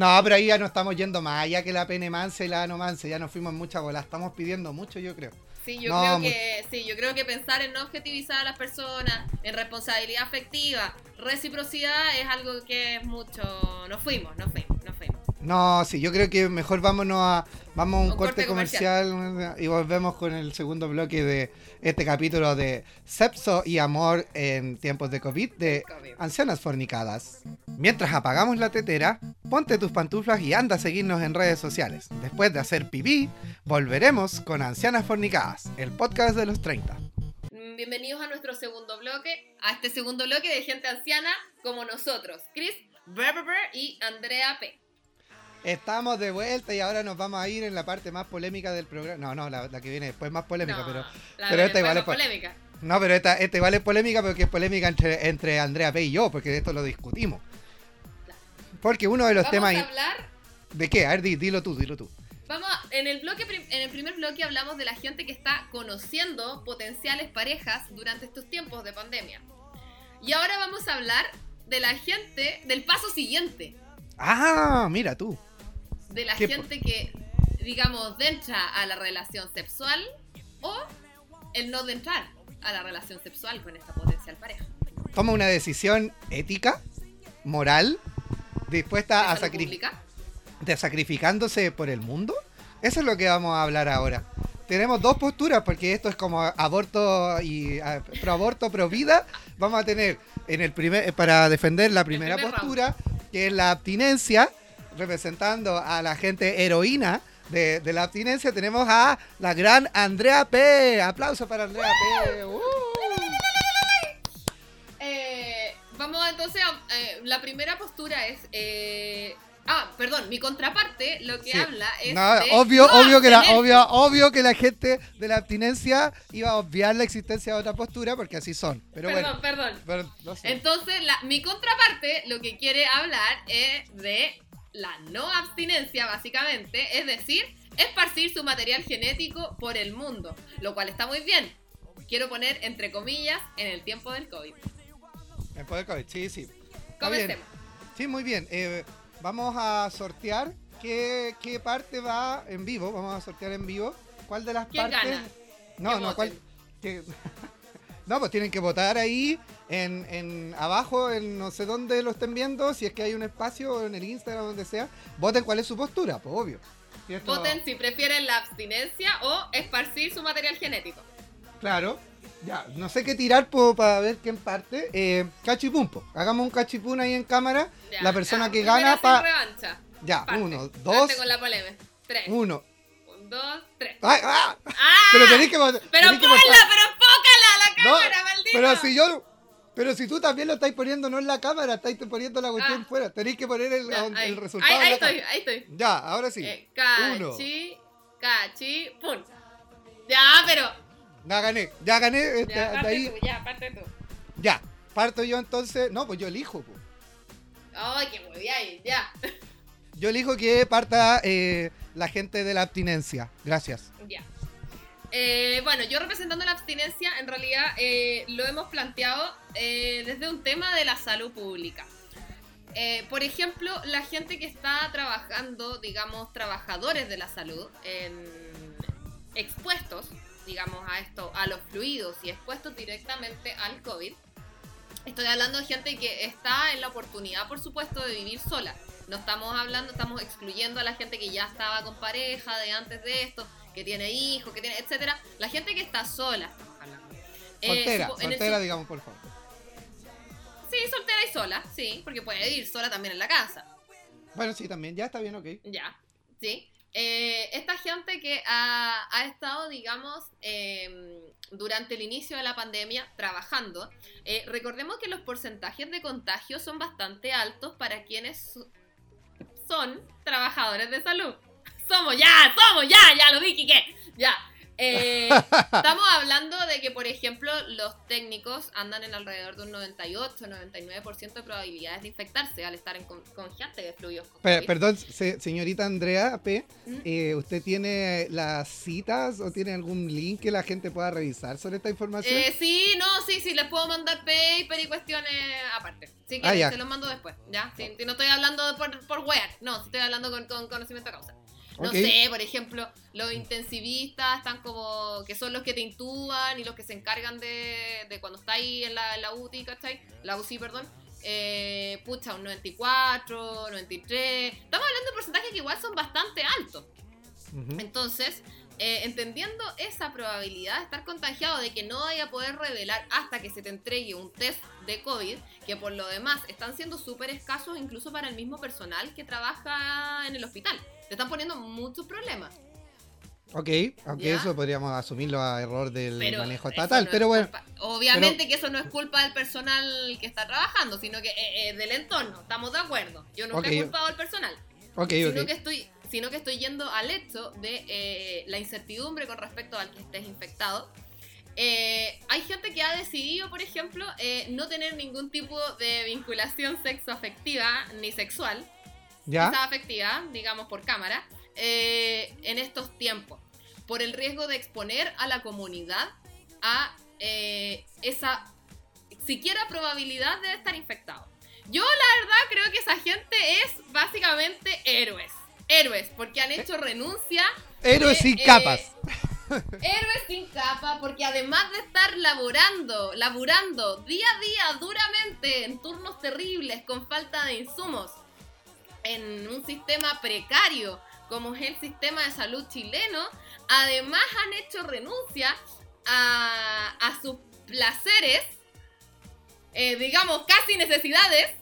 No, pero ahí ya no estamos yendo más allá que la penemancia y la anomancia, ya nos fuimos en mucha bola, estamos pidiendo mucho yo creo. Sí, yo No, creo que sí, yo creo que pensar en no objetivizar a las personas, en responsabilidad afectiva, reciprocidad es algo que es mucho. Nos fuimos, nos fuimos, nos fuimos. No, sí, yo creo que mejor vámonos a vamos a un Un corte, corte comercial, y volvemos con el segundo bloque de este capítulo de Sexo y Amor en tiempos de COVID de COVID. Ancianas Fornicadas. Mientras apagamos la tetera, ponte tus pantuflas y anda a seguirnos en redes sociales. Después de hacer pipí, volveremos con Ancianas Fornicadas, el podcast de los 30. Mm, Bienvenidos a nuestro segundo bloque, a este segundo bloque de gente anciana como nosotros, Chris Berber y Andrea P. Estamos de vuelta y ahora nos vamos a ir en la parte más polémica del programa. No, no, la, la que viene después más polémica, No, pero pero esta igual es po- polémica. No, pero esta, esta igual es polémica porque es polémica entre, entre Andrea P y yo, porque de esto lo discutimos. Porque uno de los Vamos temas... a hablar ¿De qué? A ver, di- dilo tú, dilo tú. Vamos, a- en el bloque en el primer bloque hablamos de la gente que está conociendo potenciales parejas durante estos tiempos de pandemia. Y ahora vamos a hablar de la gente del paso siguiente, Ah, mira tú. De la ¿Qué po- gente que digamos entra a la relación sexual o el no de entrar a la relación sexual con esta potencial pareja. Toma una decisión ética, moral, dispuesta a ¿De salud sacri- pública? de sacrificándose por el mundo. Eso es lo que vamos a hablar ahora. Tenemos dos posturas, porque esto es como aborto y ah, pro aborto, pro vida. Vamos a tener en el primer eh, para defender la primera primer postura, que es la abstinencia, representando a la gente heroína de, de la abstinencia, tenemos a la gran Andrea P. Aplauso para Andrea P. Uh. Eh, vamos entonces a eh, la primera postura es eh, ah perdón mi contraparte lo que Sí. habla es No, de obvio, no obvio que la, obvio, obvio que la gente de la abstinencia iba a obviar la existencia de otra postura porque así son. Pero perdón bueno, perdón pero no sé. entonces la, mi contraparte lo que quiere hablar es de la no abstinencia básicamente es decir esparcir su material genético por el mundo lo cual está muy bien quiero poner entre comillas en el tiempo del covid Después del COVID, sí, sí. Comencemos Sí, muy bien. Eh, vamos a sortear qué, qué parte va en vivo. Vamos a sortear en vivo. ¿Cuál de las ¿Quién partes? gana? No, Que no, ¿cuál? voten. que- No, pues tienen que votar ahí en, en abajo, en no sé dónde lo estén viendo, si es que hay un espacio en el Instagram, donde sea. Voten cuál es su postura, pues obvio. Si esto- voten si prefieren la abstinencia o esparcir su material genético Claro. Ya, no sé qué tirar po- para ver quién parte. Eh, cachipumpo. Hagamos un cachipún ahí en cámara. Ya, la persona ya, que gana para... revancha. Ya, Parte. uno, Parte dos, con la polémica. Tres. uno. Dos, tres. ¡Ay, ah! ¡Ah! Pero tenéis que. Pero tenéis que ponla, pero enfócala a la No, cámara, maldito. Pero si yo. Pero si tú también lo estáis poniendo no en la cámara, estáis poniendo la cuestión Ah. fuera. Tenéis que poner el, Ya, el ahí. resultado. Ahí, ahí estoy, cámara. ahí estoy. Ya, ahora sí. Eh, Uno. cachi, cachi, pum. Ya, pero. Ya gané. Ya gané. este, Ya, de parte ahí. tú, ya, parte tú. Ya. Parto yo entonces. No, pues yo elijo. Ay, qué muy bien, ya. Yo elijo que parta eh, la gente de la abstinencia. Gracias. Ya. Eh, bueno, yo representando la abstinencia, en realidad eh, lo hemos planteado eh, desde un tema de la salud pública. Eh, por ejemplo, la gente que está trabajando, digamos, trabajadores de la salud, expuestos, digamos, a esto, a los fluidos y expuestos directamente al COVID. Estoy hablando de gente que está en la oportunidad, por supuesto, de vivir sola. No estamos hablando, estamos excluyendo a la gente que ya estaba con pareja de antes de esto, que tiene hijos, que tiene, etcétera. La gente que está sola, estamos hablando. Eh, soltera, soltera, digamos, por favor. Sí, soltera y sola, sí, porque puede ir sola también en la casa. Bueno, sí, también, ya está bien, ok. Ya, sí. Eh, esta gente que ha, estado, digamos, em, durante el inicio de la pandemia trabajando, eh, recordemos que los porcentajes de contagio son bastante altos para quienes son trabajadores de salud. Somos ya, somos ya, ya lo dije que, ya. Eh, estamos hablando de que, por ejemplo, los técnicos andan en alrededor de un 98-99% de probabilidades de infectarse al estar en con, gente de fluidos. perdón, señorita Andrea P., ¿Mm? eh, ¿usted tiene las citas o tiene algún link que la gente pueda revisar sobre esta información? Eh, sí, no, sí, sí, les puedo mandar paper y cuestiones aparte. Sí, que ah, se los mando después, ¿ya? No estoy hablando por, por no, estoy hablando con, con conocimiento de causa. No sé, por ejemplo, los intensivistas están como. que son los que te intuban y los que se encargan de, de cuando está ahí en la, la UTI, ¿cachai? La UCI, perdón. Eh, pucha, un 94, 93. Estamos hablando de porcentajes que igual son bastante altos. Entonces, eh, entendiendo esa probabilidad de estar contagiado, de que no vaya a poder revelar hasta que se te entregue un test de COVID, que por lo demás están siendo súper escasos incluso para el mismo personal que trabaja en el hospital. Te están poniendo muchos problemas. Ok, aunque eso podríamos asumirlo a error del manejo estatal, pero bueno. Obviamente que eso no es culpa del personal que está trabajando, sino que eh, eh, del entorno, estamos de acuerdo. Yo nunca he culpado al personal. Sino que estoy sino que estoy yendo al hecho de eh, la incertidumbre con respecto al que estés infectado. Hay gente que ha decidido, por ejemplo, no tener ningún tipo de vinculación sexoafectiva ni sexual ¿Ya? afectiva, digamos por cámara, eh, en estos tiempos, por el riesgo de exponer a la comunidad a eh, esa siquiera probabilidad de estar infectado. Yo la verdad creo que esa gente es básicamente héroes. Héroes, porque han hecho renuncia. Héroes sin eh, capas. Héroes sin capa, porque además de estar laborando, laborando día a día duramente en turnos terribles con falta de insumos, en un sistema precario como es el sistema de salud chileno, además han hecho renuncia a, sus placeres, eh, digamos casi necesidades,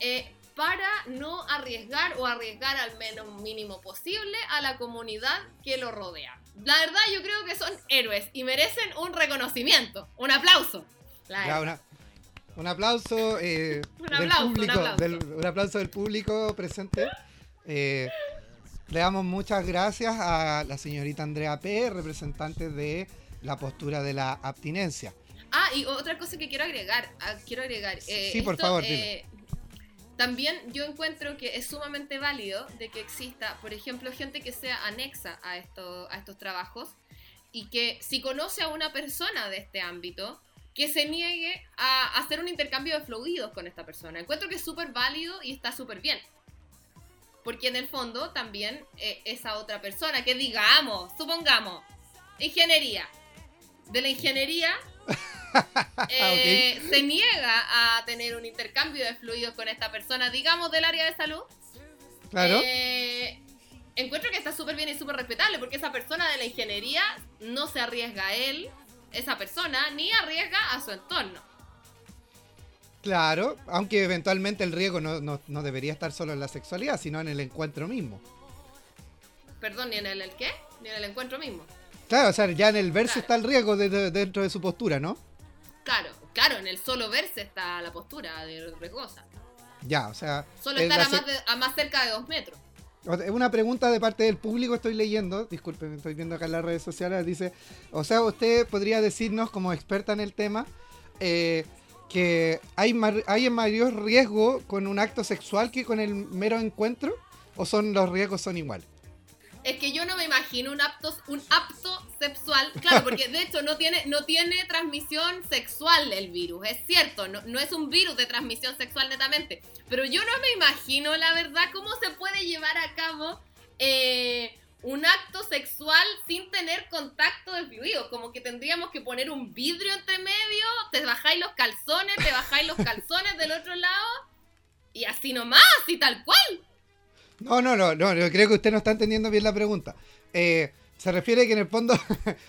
eh, para no arriesgar o arriesgar al menos mínimo posible a la comunidad que lo rodea. La verdad yo creo que son héroes y merecen un reconocimiento, un aplauso. Un aplauso, eh, del público, un aplauso. Del, público presente. Eh, le damos muchas gracias a la señorita Andrea P., representante de la postura de la abstinencia. Ah, y otra cosa que quiero agregar, ah, quiero agregar. Eh, sí, por favor. También yo encuentro que es sumamente válido de que exista, por ejemplo, gente que sea anexa a, esto, a estos trabajos y que si conoce a una persona de este ámbito, que se niegue a hacer un intercambio de fluidos con esta persona. Encuentro que es súper válido y está súper bien. Porque en el fondo también eh, esa otra persona que digamos, supongamos, ingeniería. De la ingeniería ah, eh, se niega a tener un intercambio de fluidos con esta persona, digamos, del área de salud. Claro. Eh, encuentro que está súper bien y súper respetable porque esa persona de la ingeniería no se arriesga a él esa persona ni arriesga a su entorno. Claro, aunque eventualmente el riesgo no, debería estar solo en la sexualidad, sino en el encuentro mismo. Perdón, ¿ni en el, qué? Ni en el encuentro mismo. Claro, o sea, ya en el verse está el riesgo dentro de su postura, ¿no? Claro, claro, en el solo verse está la postura de riesgosa. Ya, o sea... Solo estar a más, a más cerca de dos metros. Una pregunta de parte del público estoy leyendo, disculpen, estoy viendo acá en las redes sociales, dice, o sea, usted podría decirnos como experta en el tema eh, que hay, hay mayor riesgo con un acto sexual que con el mero encuentro, o son los riesgos son iguales. Es que yo no me imagino un apto, un apto sexual, claro, porque de hecho no tiene, no tiene transmisión sexual el virus, es cierto, no, no es un virus de transmisión sexual netamente, pero yo no me imagino, la verdad, cómo se puede llevar a cabo eh, un acto sexual sin tener contacto de fluidos, como que tendríamos que poner un vidrio entre medio, te bajáis los calzones, te bajáis los calzones del otro lado, y así nomás, y tal cual. No, no, no, no, yo creo que usted no está entendiendo bien la pregunta. Eh, se refiere que en el fondo,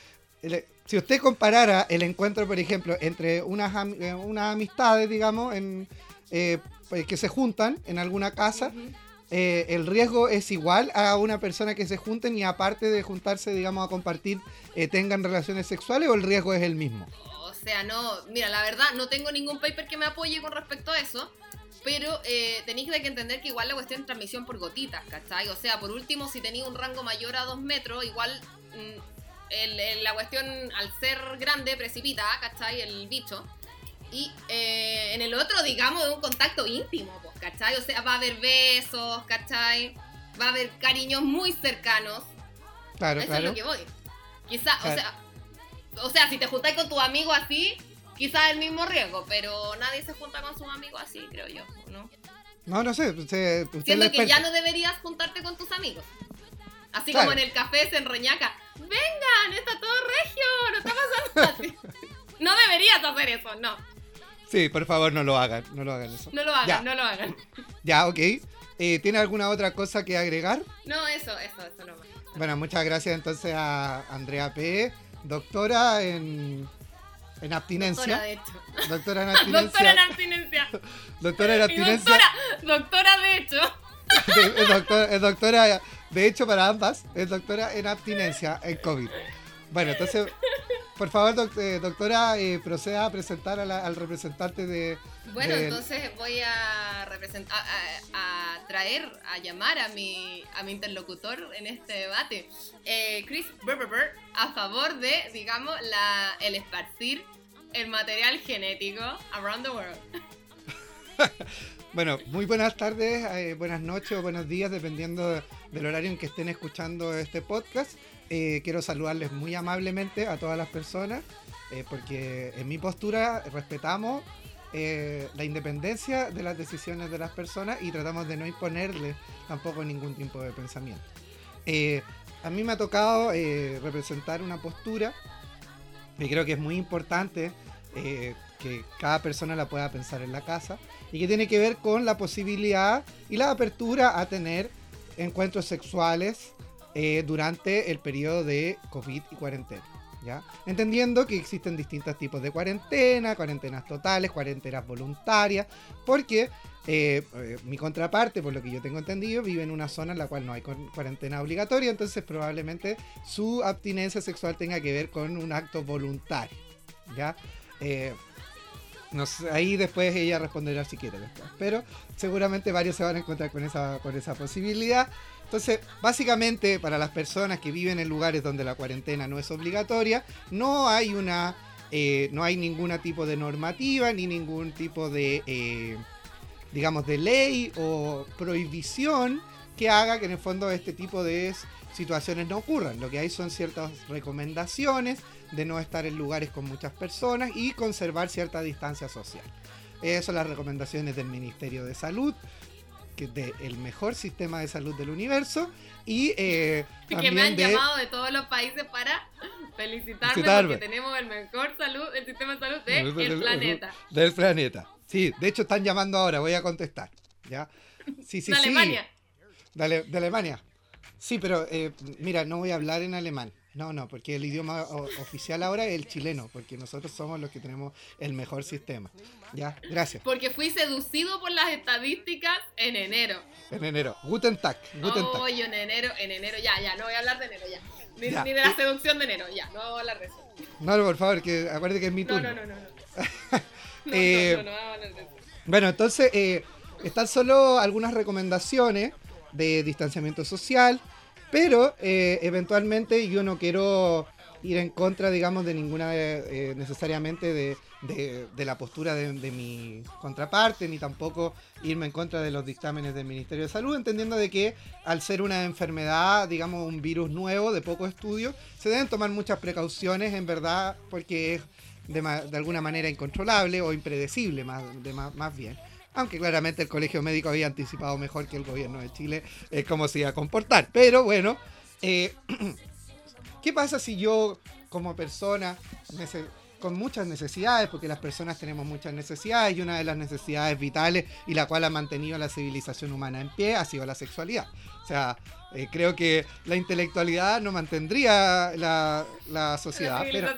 si usted comparara el encuentro, por ejemplo, entre unas, eh, unas amistades, digamos, en, eh, pues, que se juntan en alguna casa, el riesgo es igual a una persona que se junten y aparte de juntarse, digamos, a compartir, tengan relaciones sexuales o el riesgo es el mismo. O sea, no, mira, la verdad, no tengo ningún paper que me apoye con respecto a eso. Pero eh, tenéis que entender que igual la cuestión es transmisión por gotitas, ¿cachai? O sea, por último, si tenéis un rango mayor a 2 metros, igual mm, la cuestión al ser grande precipita, ¿cachai? El bicho. Y eh, en el otro, digamos, es un contacto íntimo, pues, ¿cachai? O sea, va a haber besos, ¿cachai? Va a haber cariños muy cercanos. Claro, Eso claro. es lo que voy. Quizá, o sea, o sea, si te juntáis con tu amigo así, quizás el mismo riesgo, pero nadie se junta con sus amigos así, creo yo, ¿no? No, no sé. Usted, usted Siendo que ya no deberías juntarte con tus amigos. Así como en el café se enroñaca. Vengan, está todo regio, no está pasando así. No deberías hacer eso, no. Sí, por favor, no lo hagan, no lo hagan eso. No lo hagan, no lo hagan. Ya, ok. Eh, ¿Tiene alguna otra cosa que agregar? No, eso, eso, eso no. Bueno, muchas gracias entonces a Andrea P., doctora en en abstinencia. Doctora, de hecho. Doctora en abstinencia. doctora en abstinencia. doctora en abstinencia. doctora, doctora de hecho. es, doctora, es doctora, de hecho, para ambas, es doctora en abstinencia en COVID. Bueno, entonces, por favor, eh, doctora, eh, proceda a presentar al representante de... Bueno, entonces voy a, representar, a, traer, a llamar a mi, a mi interlocutor en este debate, eh, Chris Berber, a favor de, digamos, la, el esparcir el material genético around the world. Bueno, muy buenas tardes, buenas noches o buenos días, dependiendo del horario en que estén escuchando este podcast. Eh, quiero saludarles muy amablemente a todas las personas, eh, porque en mi postura respetamos eh, la independencia de las decisiones de las personas y tratamos de no imponerles tampoco ningún tipo de pensamiento. a mí me ha tocado representar una postura que creo que es muy importante que cada persona la pueda pensar en la casa y que tiene que ver con la posibilidad y la apertura a tener encuentros sexuales eh, durante el periodo de COVID y cuarentena. ¿ya? Entendiendo que existen distintos tipos de cuarentena, cuarentenas totales, cuarentenas voluntarias, porque eh, eh, mi contraparte, por lo que yo tengo entendido, vive en una zona en la cual no hay cuarentena obligatoria, entonces probablemente su abstinencia sexual tenga que ver con un acto voluntario. ¿ya? No ahí después ella responderá si quiere después. Pero seguramente varios se van a encontrar con esa, con esa posibilidad. Entonces, básicamente, para las personas que viven en lugares donde la cuarentena no es obligatoria, no hay una. Eh, no hay ningún tipo de normativa ni ningún tipo de. Eh, digamos, de ley o prohibición que haga que en el fondo este tipo de situaciones no ocurran. Lo que hay son ciertas recomendaciones de no estar en lugares con muchas personas y conservar cierta distancia social. Esas son las recomendaciones del Ministerio de Salud, que del mejor sistema de salud del universo. Y eh, que me han llamado de todos los países para felicitarme, porque tenemos el mejor salud, el sistema de salud del planeta. Del planeta. Sí, de hecho están llamando ahora, voy a contestar. ¿ya? Sí, sí, de Alemania. Dale, de Alemania. Sí, pero eh, mira, no voy a hablar en alemán. No, no, porque el idioma oficial ahora es el chileno, porque nosotros somos los que tenemos el mejor sistema. Ya, gracias. Porque fui seducido por las estadísticas en enero. En enero. Guten Tag. Guten Tag. en enero, en enero, ya, ya, no voy a hablar de enero, ya. Ni, de la seducción de enero, ya, no voy a hablar de eso. No, por favor, que acuérdate que es mi turno. No, no, no, no. no, eh, no, no, no, no, no, Bueno, entonces, eh, están solo algunas recomendaciones de distanciamiento social pero eh, eventualmente yo no quiero ir en contra, digamos, de ninguna, eh, necesariamente de, la postura de, mi contraparte, ni tampoco irme en contra de los dictámenes del Ministerio de Salud, entendiendo de que al ser una enfermedad, digamos, un virus nuevo, de poco estudio, se deben tomar muchas precauciones, en verdad, porque es de, alguna manera incontrolable o impredecible, más, más bien aunque claramente el colegio médico había anticipado mejor que el gobierno de Chile eh, cómo se iba a comportar. Pero bueno, eh, ¿qué pasa si yo como persona con muchas necesidades, porque las personas tenemos muchas necesidades y una de las necesidades vitales y la cual ha mantenido la civilización humana en pie ha sido la sexualidad. O sea, eh, creo que la intelectualidad no mantendría la, la sociedad. pero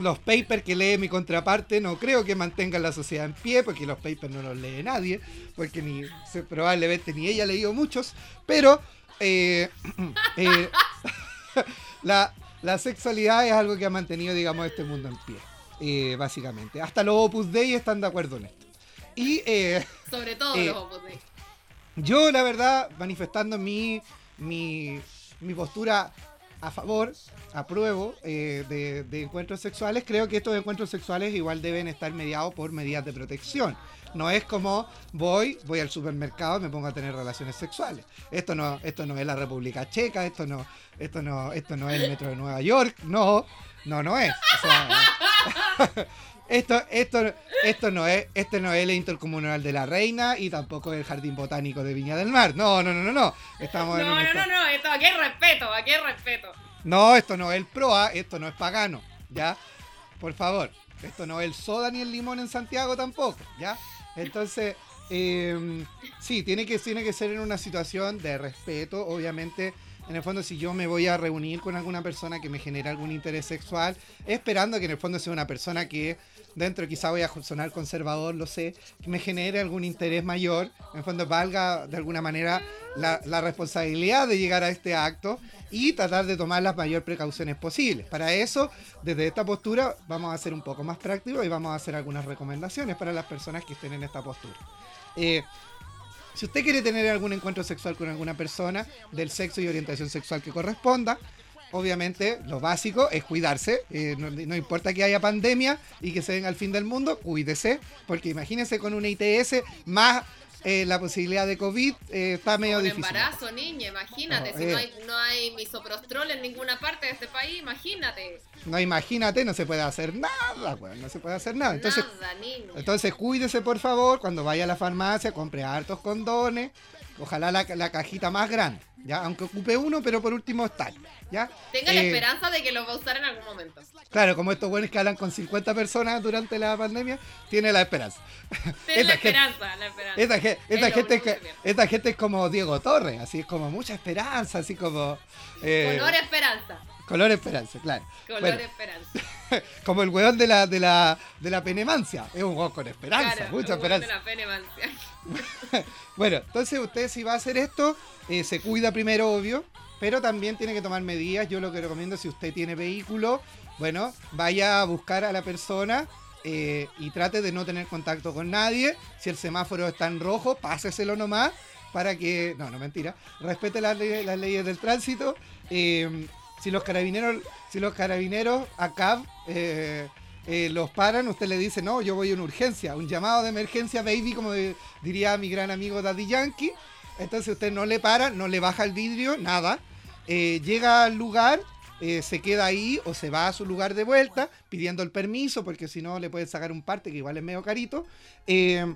los papers que lee mi contraparte no creo que mantengan la sociedad en pie, porque los papers no los lee nadie, porque ni probablemente ni ella ha leído muchos, pero eh, eh, la, la sexualidad es algo que ha mantenido, digamos, este mundo en pie, eh, básicamente. Hasta los Opus Dei están de acuerdo en esto. Y, eh, Sobre todo eh, los Opus Dei. Yo, la verdad, manifestando mi, mi, mi postura a favor, apruebo de, de, encuentros sexuales, creo que estos encuentros sexuales igual deben estar mediados por medidas de protección. No es como voy, voy al supermercado y me pongo a tener relaciones sexuales. Esto no, esto no es la República Checa, esto no, esto no, esto no es el metro de Nueva York, no, no, no es. esto, esto, esto no es, este no es el intercomunal de la Reina y tampoco el jardín botánico de Viña del Mar. No, no, no, no, no. Estamos no, no, no, no, esto, aquí hay respeto, aquí hay respeto. No, esto no es el proa, esto no es pagano, ¿ya? Por favor, esto no es el soda ni el limón en Santiago tampoco, ¿ya? Entonces, eh, sí, tiene que, tiene que ser en una situación de respeto, obviamente en el fondo si yo me voy a reunir con alguna persona que me genera algún interés sexual, esperando que en el fondo sea una persona que dentro quizá voy a sonar conservador, lo sé, que me genere algún interés mayor, en el fondo valga de alguna manera la, responsabilidad de llegar a este acto y tratar de tomar las mayores precauciones posibles. Para eso, desde esta postura, vamos a ser un poco más prácticos y vamos a hacer algunas recomendaciones para las personas que estén en esta postura. Eh, si usted quiere tener algún encuentro sexual con alguna persona del sexo y orientación sexual que corresponda, obviamente lo básico es cuidarse. Eh, no, importa que haya pandemia y que se venga al fin del mundo, cuídese, porque imagínese con una ITS más eh, la posibilidad de COVID eh, está medio Un difícil. embarazo, niña, imagínate. si no hay, no hay misoprostrol en ninguna parte de este país, imagínate. No, imagínate, no se puede hacer nada, no se puede hacer nada. Entonces, entonces cuídese, por favor, cuando vaya a la farmacia, compre hartos condones, ojalá la, la cajita más grande. ¿Ya? Aunque ocupe uno, pero por último está, ¿ya? Tenga la eh, esperanza de que lo va a usar en algún momento. Claro, como estos buenos que hablan con 50 personas durante la pandemia, tiene la esperanza. Tiene la esperanza, la esperanza. Esta, gente, esta, gente, es como Diego Torres, así es como mucha esperanza, así como... Eh, Color esperanza. Color esperanza, claro. Color esperanza. como el weón de la, de la, de la penemancia. Es un weón con esperanza, mucha esperanza. De la penemancia. bueno, entonces usted si va a hacer esto, eh, se cuida primero, obvio, pero también tiene que tomar medidas. Yo lo que recomiendo, si usted tiene vehículo, bueno, vaya a buscar a la persona eh, y trate de no tener contacto con nadie. Si el semáforo está en rojo, páseselo nomás para que, no, no mentira, respete las, leyes del tránsito. Eh, si los carabineros, si los carabineros acá los paran, usted le dice, no, yo voy a una urgencia, un llamado de emergencia, baby, como diría mi gran amigo Daddy Yankee. Entonces usted no le para, no le baja el vidrio, nada. Eh, llega al lugar, eh, se queda ahí o se va a su lugar de vuelta pidiendo el permiso porque si no le pueden sacar un parte que igual es medio carito. Eh,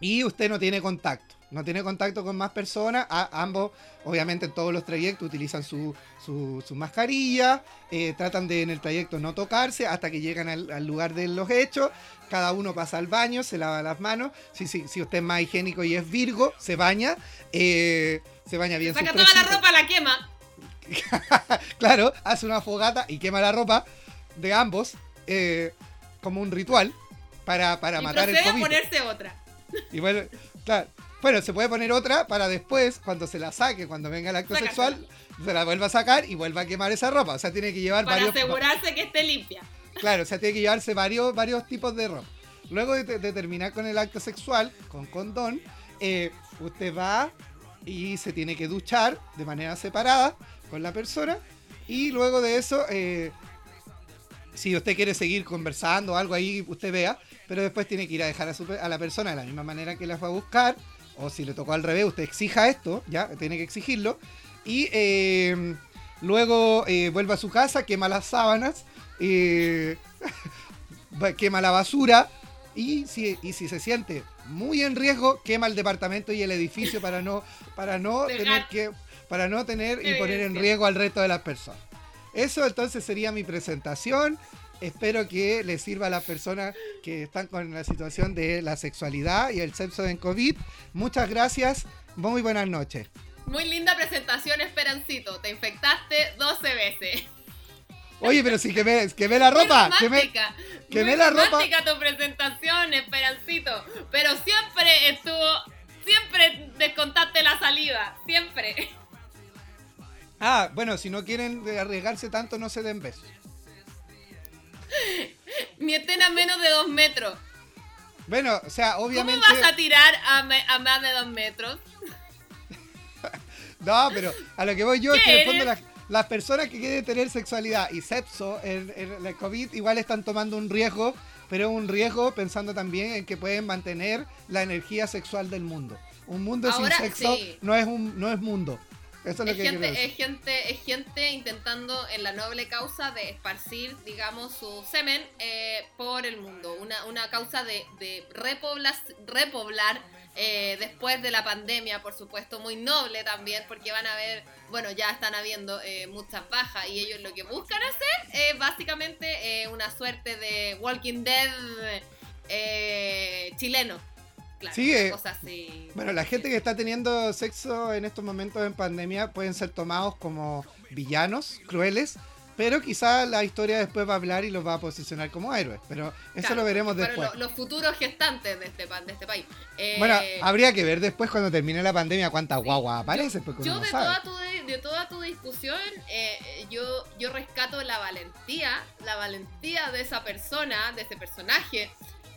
y usted no tiene contacto. No tiene contacto con más personas. ambos, obviamente, en todos los trayectos utilizan su, su, mascarilla. tratan de en el trayecto no tocarse hasta que llegan al, lugar de los hechos. Cada uno pasa al baño, se lava las manos. Si, si, si usted es más higiénico y es Virgo, se baña. se baña bien. Saca toda la ropa, la quema. claro, hace una fogata y quema la ropa de ambos eh, como un ritual para, para matar el COVID. ponerse otra. Y bueno, claro, bueno, se puede poner otra para después, cuando se la saque, cuando venga el acto sexual, se la vuelva a sacar y vuelva a quemar esa ropa. O sea, tiene que llevar para varios. Para asegurarse que esté limpia. Claro, o sea, tiene que llevarse varios, varios tipos de ropa. Luego de, terminar con el acto sexual, con condón, eh, usted va y se tiene que duchar de manera separada con la persona. Y luego de eso, eh, si usted quiere seguir conversando o algo ahí, usted vea, pero después tiene que ir a dejar a, la persona de la misma manera que la fue a buscar. O si le tocó al revés, usted exija esto, ya, tiene que exigirlo. Y eh, luego eh, vuelve a su casa, quema las sábanas, quema la basura. Y si, y si se siente muy en riesgo, quema el departamento y el edificio para no, para no tener que para no tener y poner en riesgo al resto de las personas. Eso entonces sería mi presentación. Espero que les sirva a las personas que están con la situación de la sexualidad y el sexo en COVID. Muchas gracias. Muy buenas noches. Muy linda presentación, Esperancito. Te infectaste 12 veces. Oye, pero sí, que me, que me la ropa. Que me, que me la ropa. tu presentación, Esperancito. Pero siempre estuvo. Siempre descontaste la saliva. Siempre. Ah, bueno, si no quieren arriesgarse tanto, no se den besos. Ni estén a menos de dos metros. Bueno, o sea, obviamente. ¿Cómo vas a tirar a, a más de dos metros? no, pero a lo que voy yo es que en el fondo las personas que quieren tener sexualidad y sexo en, en el COVID igual están tomando un riesgo, pero un riesgo pensando también en que pueden mantener la energía sexual del mundo. Un mundo sin sexo no, es un, no es mundo. Eso es, lo que gente, es gente, es gente intentando en la noble causa de esparcir, digamos, su semen eh, por el mundo. Una, una causa de, de repoblar eh, después de la pandemia, por supuesto, muy noble también, porque van a ver, bueno, ya están habiendo eh, muchas bajas y ellos lo que buscan hacer es básicamente una suerte de Walking Dead chileno. Claro, sí, así. Bueno, la gente que está teniendo sexo en estos momentos en pandemia pueden ser tomados como villanos, crueles, pero quizá la historia después va a hablar y los va a posicionar como héroes. Pero eso lo veremos después. los futuros gestantes de este, de este país. Eh, bueno, habría que ver después cuando termine la pandemia cuántas guaguas aparecen. Yo de toda, tu, de toda tu discusión, eh, yo, yo rescato la valentía, la valentía de esa persona, de ese personaje,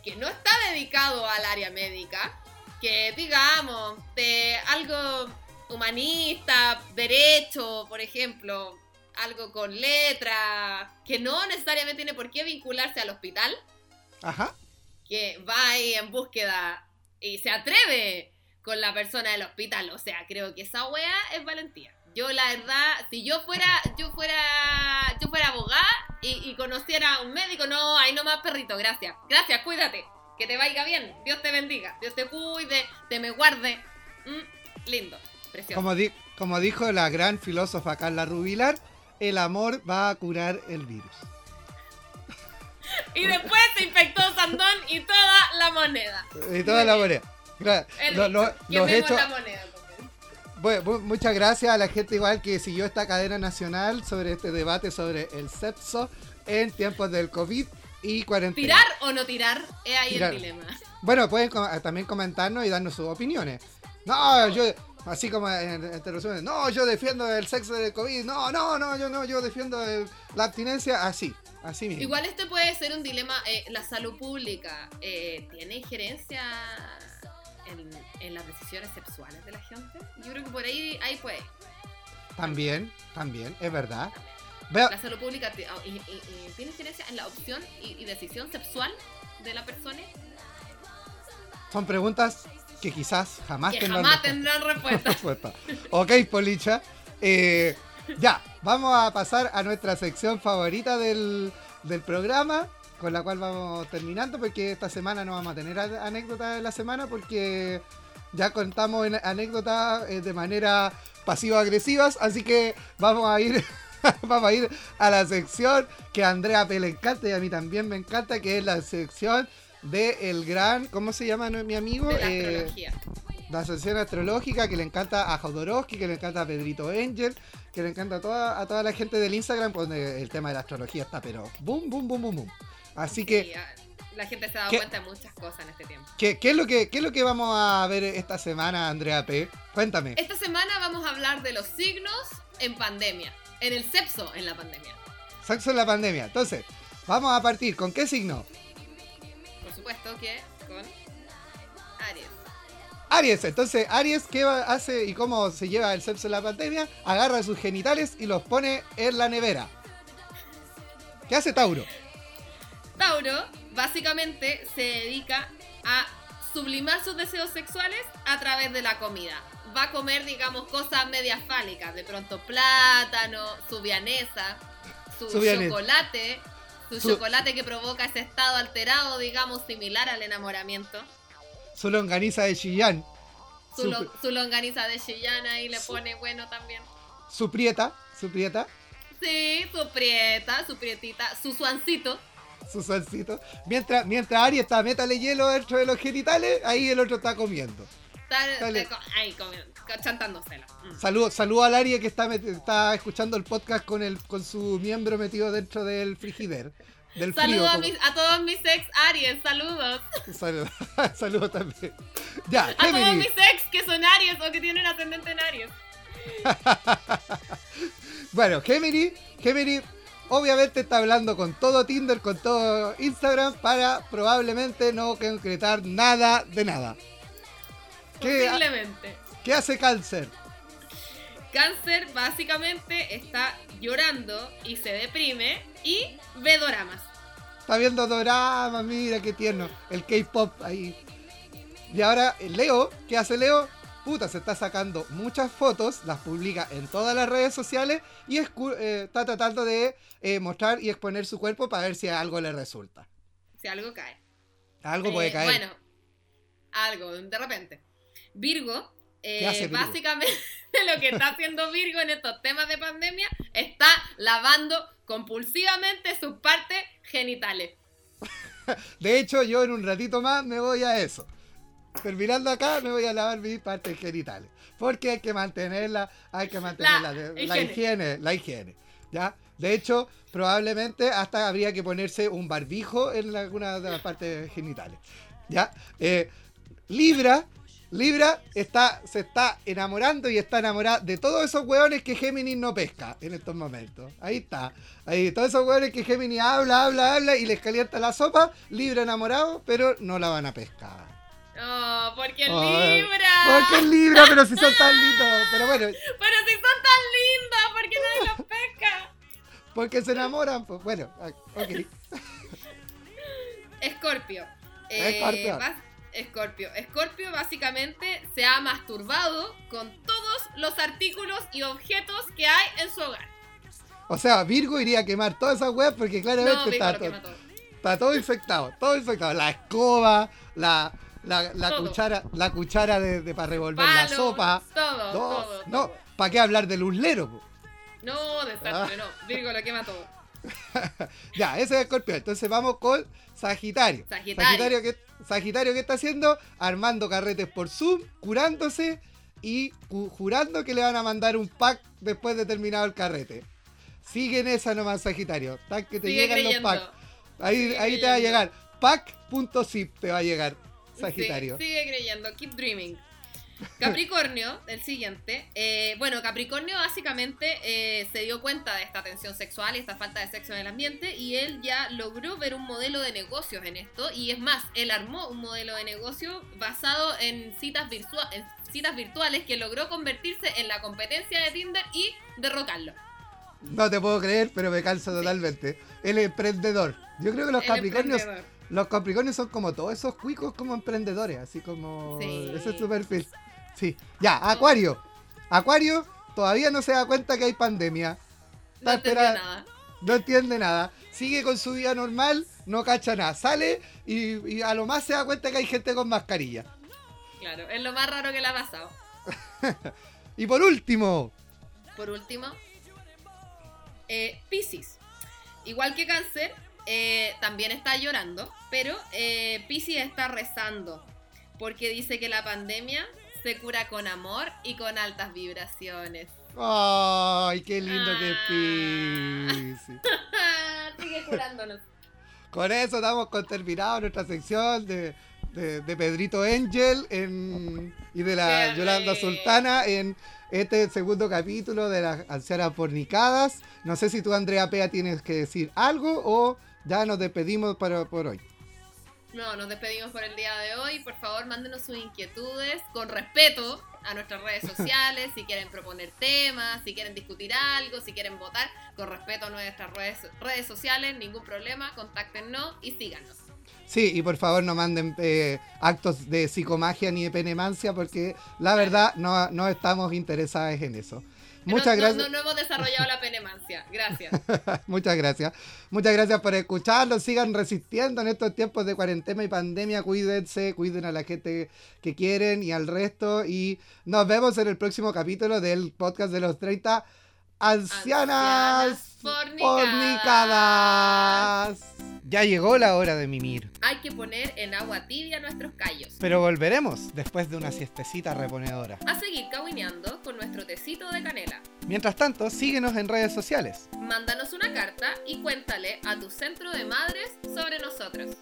que no está dedicado al área médica, que digamos, de algo humanista, derecho, por ejemplo, algo con letra, que no necesariamente tiene por qué vincularse al hospital. Ajá. Que va ahí en búsqueda y se atreve con la persona del hospital. O sea, creo que esa wea es valentía. Yo la verdad, si yo fuera, yo fuera, yo fuera abogada y, conociera a un médico, no, ahí nomás perrito, gracias. Gracias, cuídate. Que te vaya bien. Dios te bendiga. Dios te cuide, te me guarde. Mm, lindo, precioso. Como, como dijo la gran filósofa Carla Rubilar, el amor va a curar el virus. Y después se infectó Sandón y toda la moneda. Y toda la moneda. los hechos. Muchas gracias a la gente igual que siguió esta cadena nacional sobre este debate sobre el sexo en tiempos del COVID y cuarentena. ¿Tirar o no tirar? Es ahí el dilema. Bueno, pueden también comentarnos y darnos sus opiniones. No, yo, Así como en, en no, yo defiendo el sexo del COVID, no, no, no, yo no, yo defiendo la abstinencia, así, así mismo. Igual este puede ser un dilema, eh, la salud pública eh, tiene injerencia en, las decisiones sexuales de la gente. Yo creo que por ahí, ahí puede. También, también, es verdad. La salud pública oh, tiene injerencia en la opción y decisión sexual de la persona. Son preguntas que quizás jamás, tendrán, respuesta. ok, Policha. Eh, ya, vamos a pasar a nuestra sección favorita del, programa, con la cual vamos terminando, porque esta semana no vamos a tener anécdotas de la semana, porque ya contamos anécdotas eh, de manera pasivo-agresivas, así que vamos a ir... vamos a ir a la sección que a Andrea P. le encanta y a mí también me encanta, que es la sección de el gran, ¿cómo se llama mi amigo? la eh, astrología. La asociación astrológica que le encanta a Jodorowsky, que le encanta a Pedrito Angel, que le encanta a toda, a toda la gente del Instagram, donde el tema de la astrología está, pero boom, boom, boom, boom, boom. Así que... La gente se ha dado cuenta de muchas cosas en este tiempo. ¿qué, qué, es lo que, ¿Qué es lo que vamos a ver esta semana, Andrea P? Cuéntame. Esta semana vamos a hablar de los signos en pandemia, en el sexo en la pandemia. Sexo en la pandemia. Entonces, vamos a partir. ¿Con qué signo? supuesto que con Aries. Aries, entonces Aries, ¿qué hace y cómo se lleva el sexo en la pandemia? Agarra sus genitales y los pone en la nevera. ¿Qué hace Tauro? Tauro básicamente se dedica a sublimar sus deseos sexuales a través de la comida. Va a comer, digamos, cosas medias fálicas, de pronto plátano, su vianesa, su, chocolate, su, chocolate que provoca ese estado alterado, digamos, similar al enamoramiento. Su longaniza de Chillán. Su, longaniza de Chillán ahí le pone bueno también. Su prieta, su prieta. Sí, su prieta, su prietita, su suancito. Su solcito. Mientras, mientras Ari está métale hielo dentro de los genitales, ahí el otro está comiendo. Está, ahí comiendo, chantándosela. Mm. Saludo, saludo al Ari que está, está escuchando el podcast con el con su miembro metido dentro del frigider. Del frío. Saludos a, mis- a todos mis ex Aries, saludos. Saludo, saludo también. Ya, A todos mis ex que son Aries o que tienen ascendente en Aries. Bueno, Gemini, Gemini obviamente está hablando con todo Tinder, con todo Instagram para probablemente no concretar nada de nada. ¿Qué, Posiblemente. ¿Qué hace cáncer? Cáncer básicamente está llorando y se deprime y ve doramas. Está viendo doramas, mira qué tierno. El K-pop ahí. Y ahora Leo, ¿qué hace Leo? Puta, se está sacando muchas fotos, las publica en todas las redes sociales y eh, está tratando de eh, mostrar y exponer su cuerpo para ver si algo le resulta. Si algo cae. Algo puede Eh, caer. Bueno, algo, de repente. Virgo, eh, ¿Qué hace Virgo? básicamente lo que está haciendo Virgo en estos temas de pandemia está lavando compulsivamente sus partes genitales. De hecho, yo en un ratito más me voy a eso. Terminando acá, me voy a lavar mis partes genitales. Porque hay que mantenerla, hay que mantener la, La la higiene. la higiene. ¿Ya? De hecho, probablemente hasta habría que ponerse un barbijo en alguna de las partes genitales. ¿Ya? Eh, Libra, Libra está, se está enamorando y está enamorada de todos esos hueones que Géminis no pesca en estos momentos. Ahí está. Ahí, todos esos hueones que Géminis habla, habla, habla y les calienta la sopa. Libra enamorado, pero no la van a pescar. Oh, porque es Ay, Libra. Porque es Libra, pero si son tan lindos. Pero bueno, Pero si son tan lindas, ¿por qué nadie los pesca? porque se enamoran. Pues bueno, ah, ok. Escorpio. Escorpio. bas- Escorpio. Escorpio básicamente se ha masturbado con todos los artículos y objetos que hay en su hogar. O sea, Virgo iría a quemar todas esas weas porque claramente No, está, todo. está todo infectado. Todo infectado. La escoba, la, la, cuchara, la cuchara de, de para revolver la sopa. Todo, No, todo. no, todo. ¿para qué hablar del uslero? po? No, desastre, no. Virgo lo quema todo. Ya, ese es Escorpio. Entonces vamos con Sagitario. Sagitario. Sagitario, ¿qué, Sagitario, ¿qué está haciendo? Armando carretes por Zoom, curándose y cu- jurando que le van a mandar un pack después de terminado el carrete. Sigue en esa nomás, Sagitario. Tan que te Sigue llegan creyendo. los packs. Ahí, Sigue ahí te va a llegar. Pack.zip te va a llegar, Sagitario. Sí, sigue creyendo, keep dreaming. Capricornio, el siguiente. eh, bueno, Capricornio básicamente eh, se dio cuenta de esta tensión sexual y esta falta de sexo en el ambiente y él ya logró ver un modelo de negocios en esto y es más, él armó un modelo de negocio basado en citas, virtua- en citas virtuales que logró convertirse en la competencia de Tinder y derrocarlo. No te puedo creer, pero me canso totalmente. El emprendedor. Yo creo que los El Capricornios. Los Capricornios son como todos esos cuicos como emprendedores, así como Sí. ese es su perfil. Sí. Ya, Acuario. Acuario todavía no se da cuenta que hay pandemia. No Está entendió esperando- nada. No entiende nada. Sigue con su vida normal, no cacha nada. Sale y, y a lo más se da cuenta que hay gente con mascarilla. Claro, es lo más raro que le ha pasado. Y por último, Por último, eh, Pisces. Igual que Cáncer, eh, también está llorando, pero eh, Pisces está rezando porque dice que la pandemia se cura con amor y con altas vibraciones. ¡ay, qué lindo que Ah. es Piscis! Sigue curándonos. Con eso damos con terminado nuestra sección de, de- de Pedrito Angel en- y de la Qué Yolanda. Sultana en este segundo capítulo de las ancianas fornicadas. No sé si tú, Andrea Pea, tienes que decir algo o ya nos despedimos para, por hoy. No, nos despedimos por el día de hoy. Por favor, mándenos sus inquietudes con respeto a nuestras redes sociales. si quieren proponer temas, si quieren discutir algo, si quieren votar, con respeto a nuestras redes, redes sociales, ningún problema. Contáctenos y síganos. Sí, y por favor no manden eh, actos de psicomagia ni de penemancia porque la verdad no, no estamos interesados en eso. Muchas no, gracias. No, no hemos desarrollado la penemancia. Gracias. Muchas gracias. Muchas gracias por escucharnos. Sigan resistiendo en estos tiempos de cuarentena y pandemia. Cuídense, cuiden a la gente que quieren y al resto. Y nos vemos en el próximo capítulo del podcast de los 30 ancianas, Ancianas fornicadas. fornicadas. Ya llegó la hora de mimir. Hay que poner en agua tibia nuestros callos. Pero volveremos después de una siestecita reponedora. A seguir cahuineando con nuestro tecito de canela. Mientras tanto, síguenos en redes sociales. Mándanos una carta y cuéntale a tu centro de madres sobre nosotros.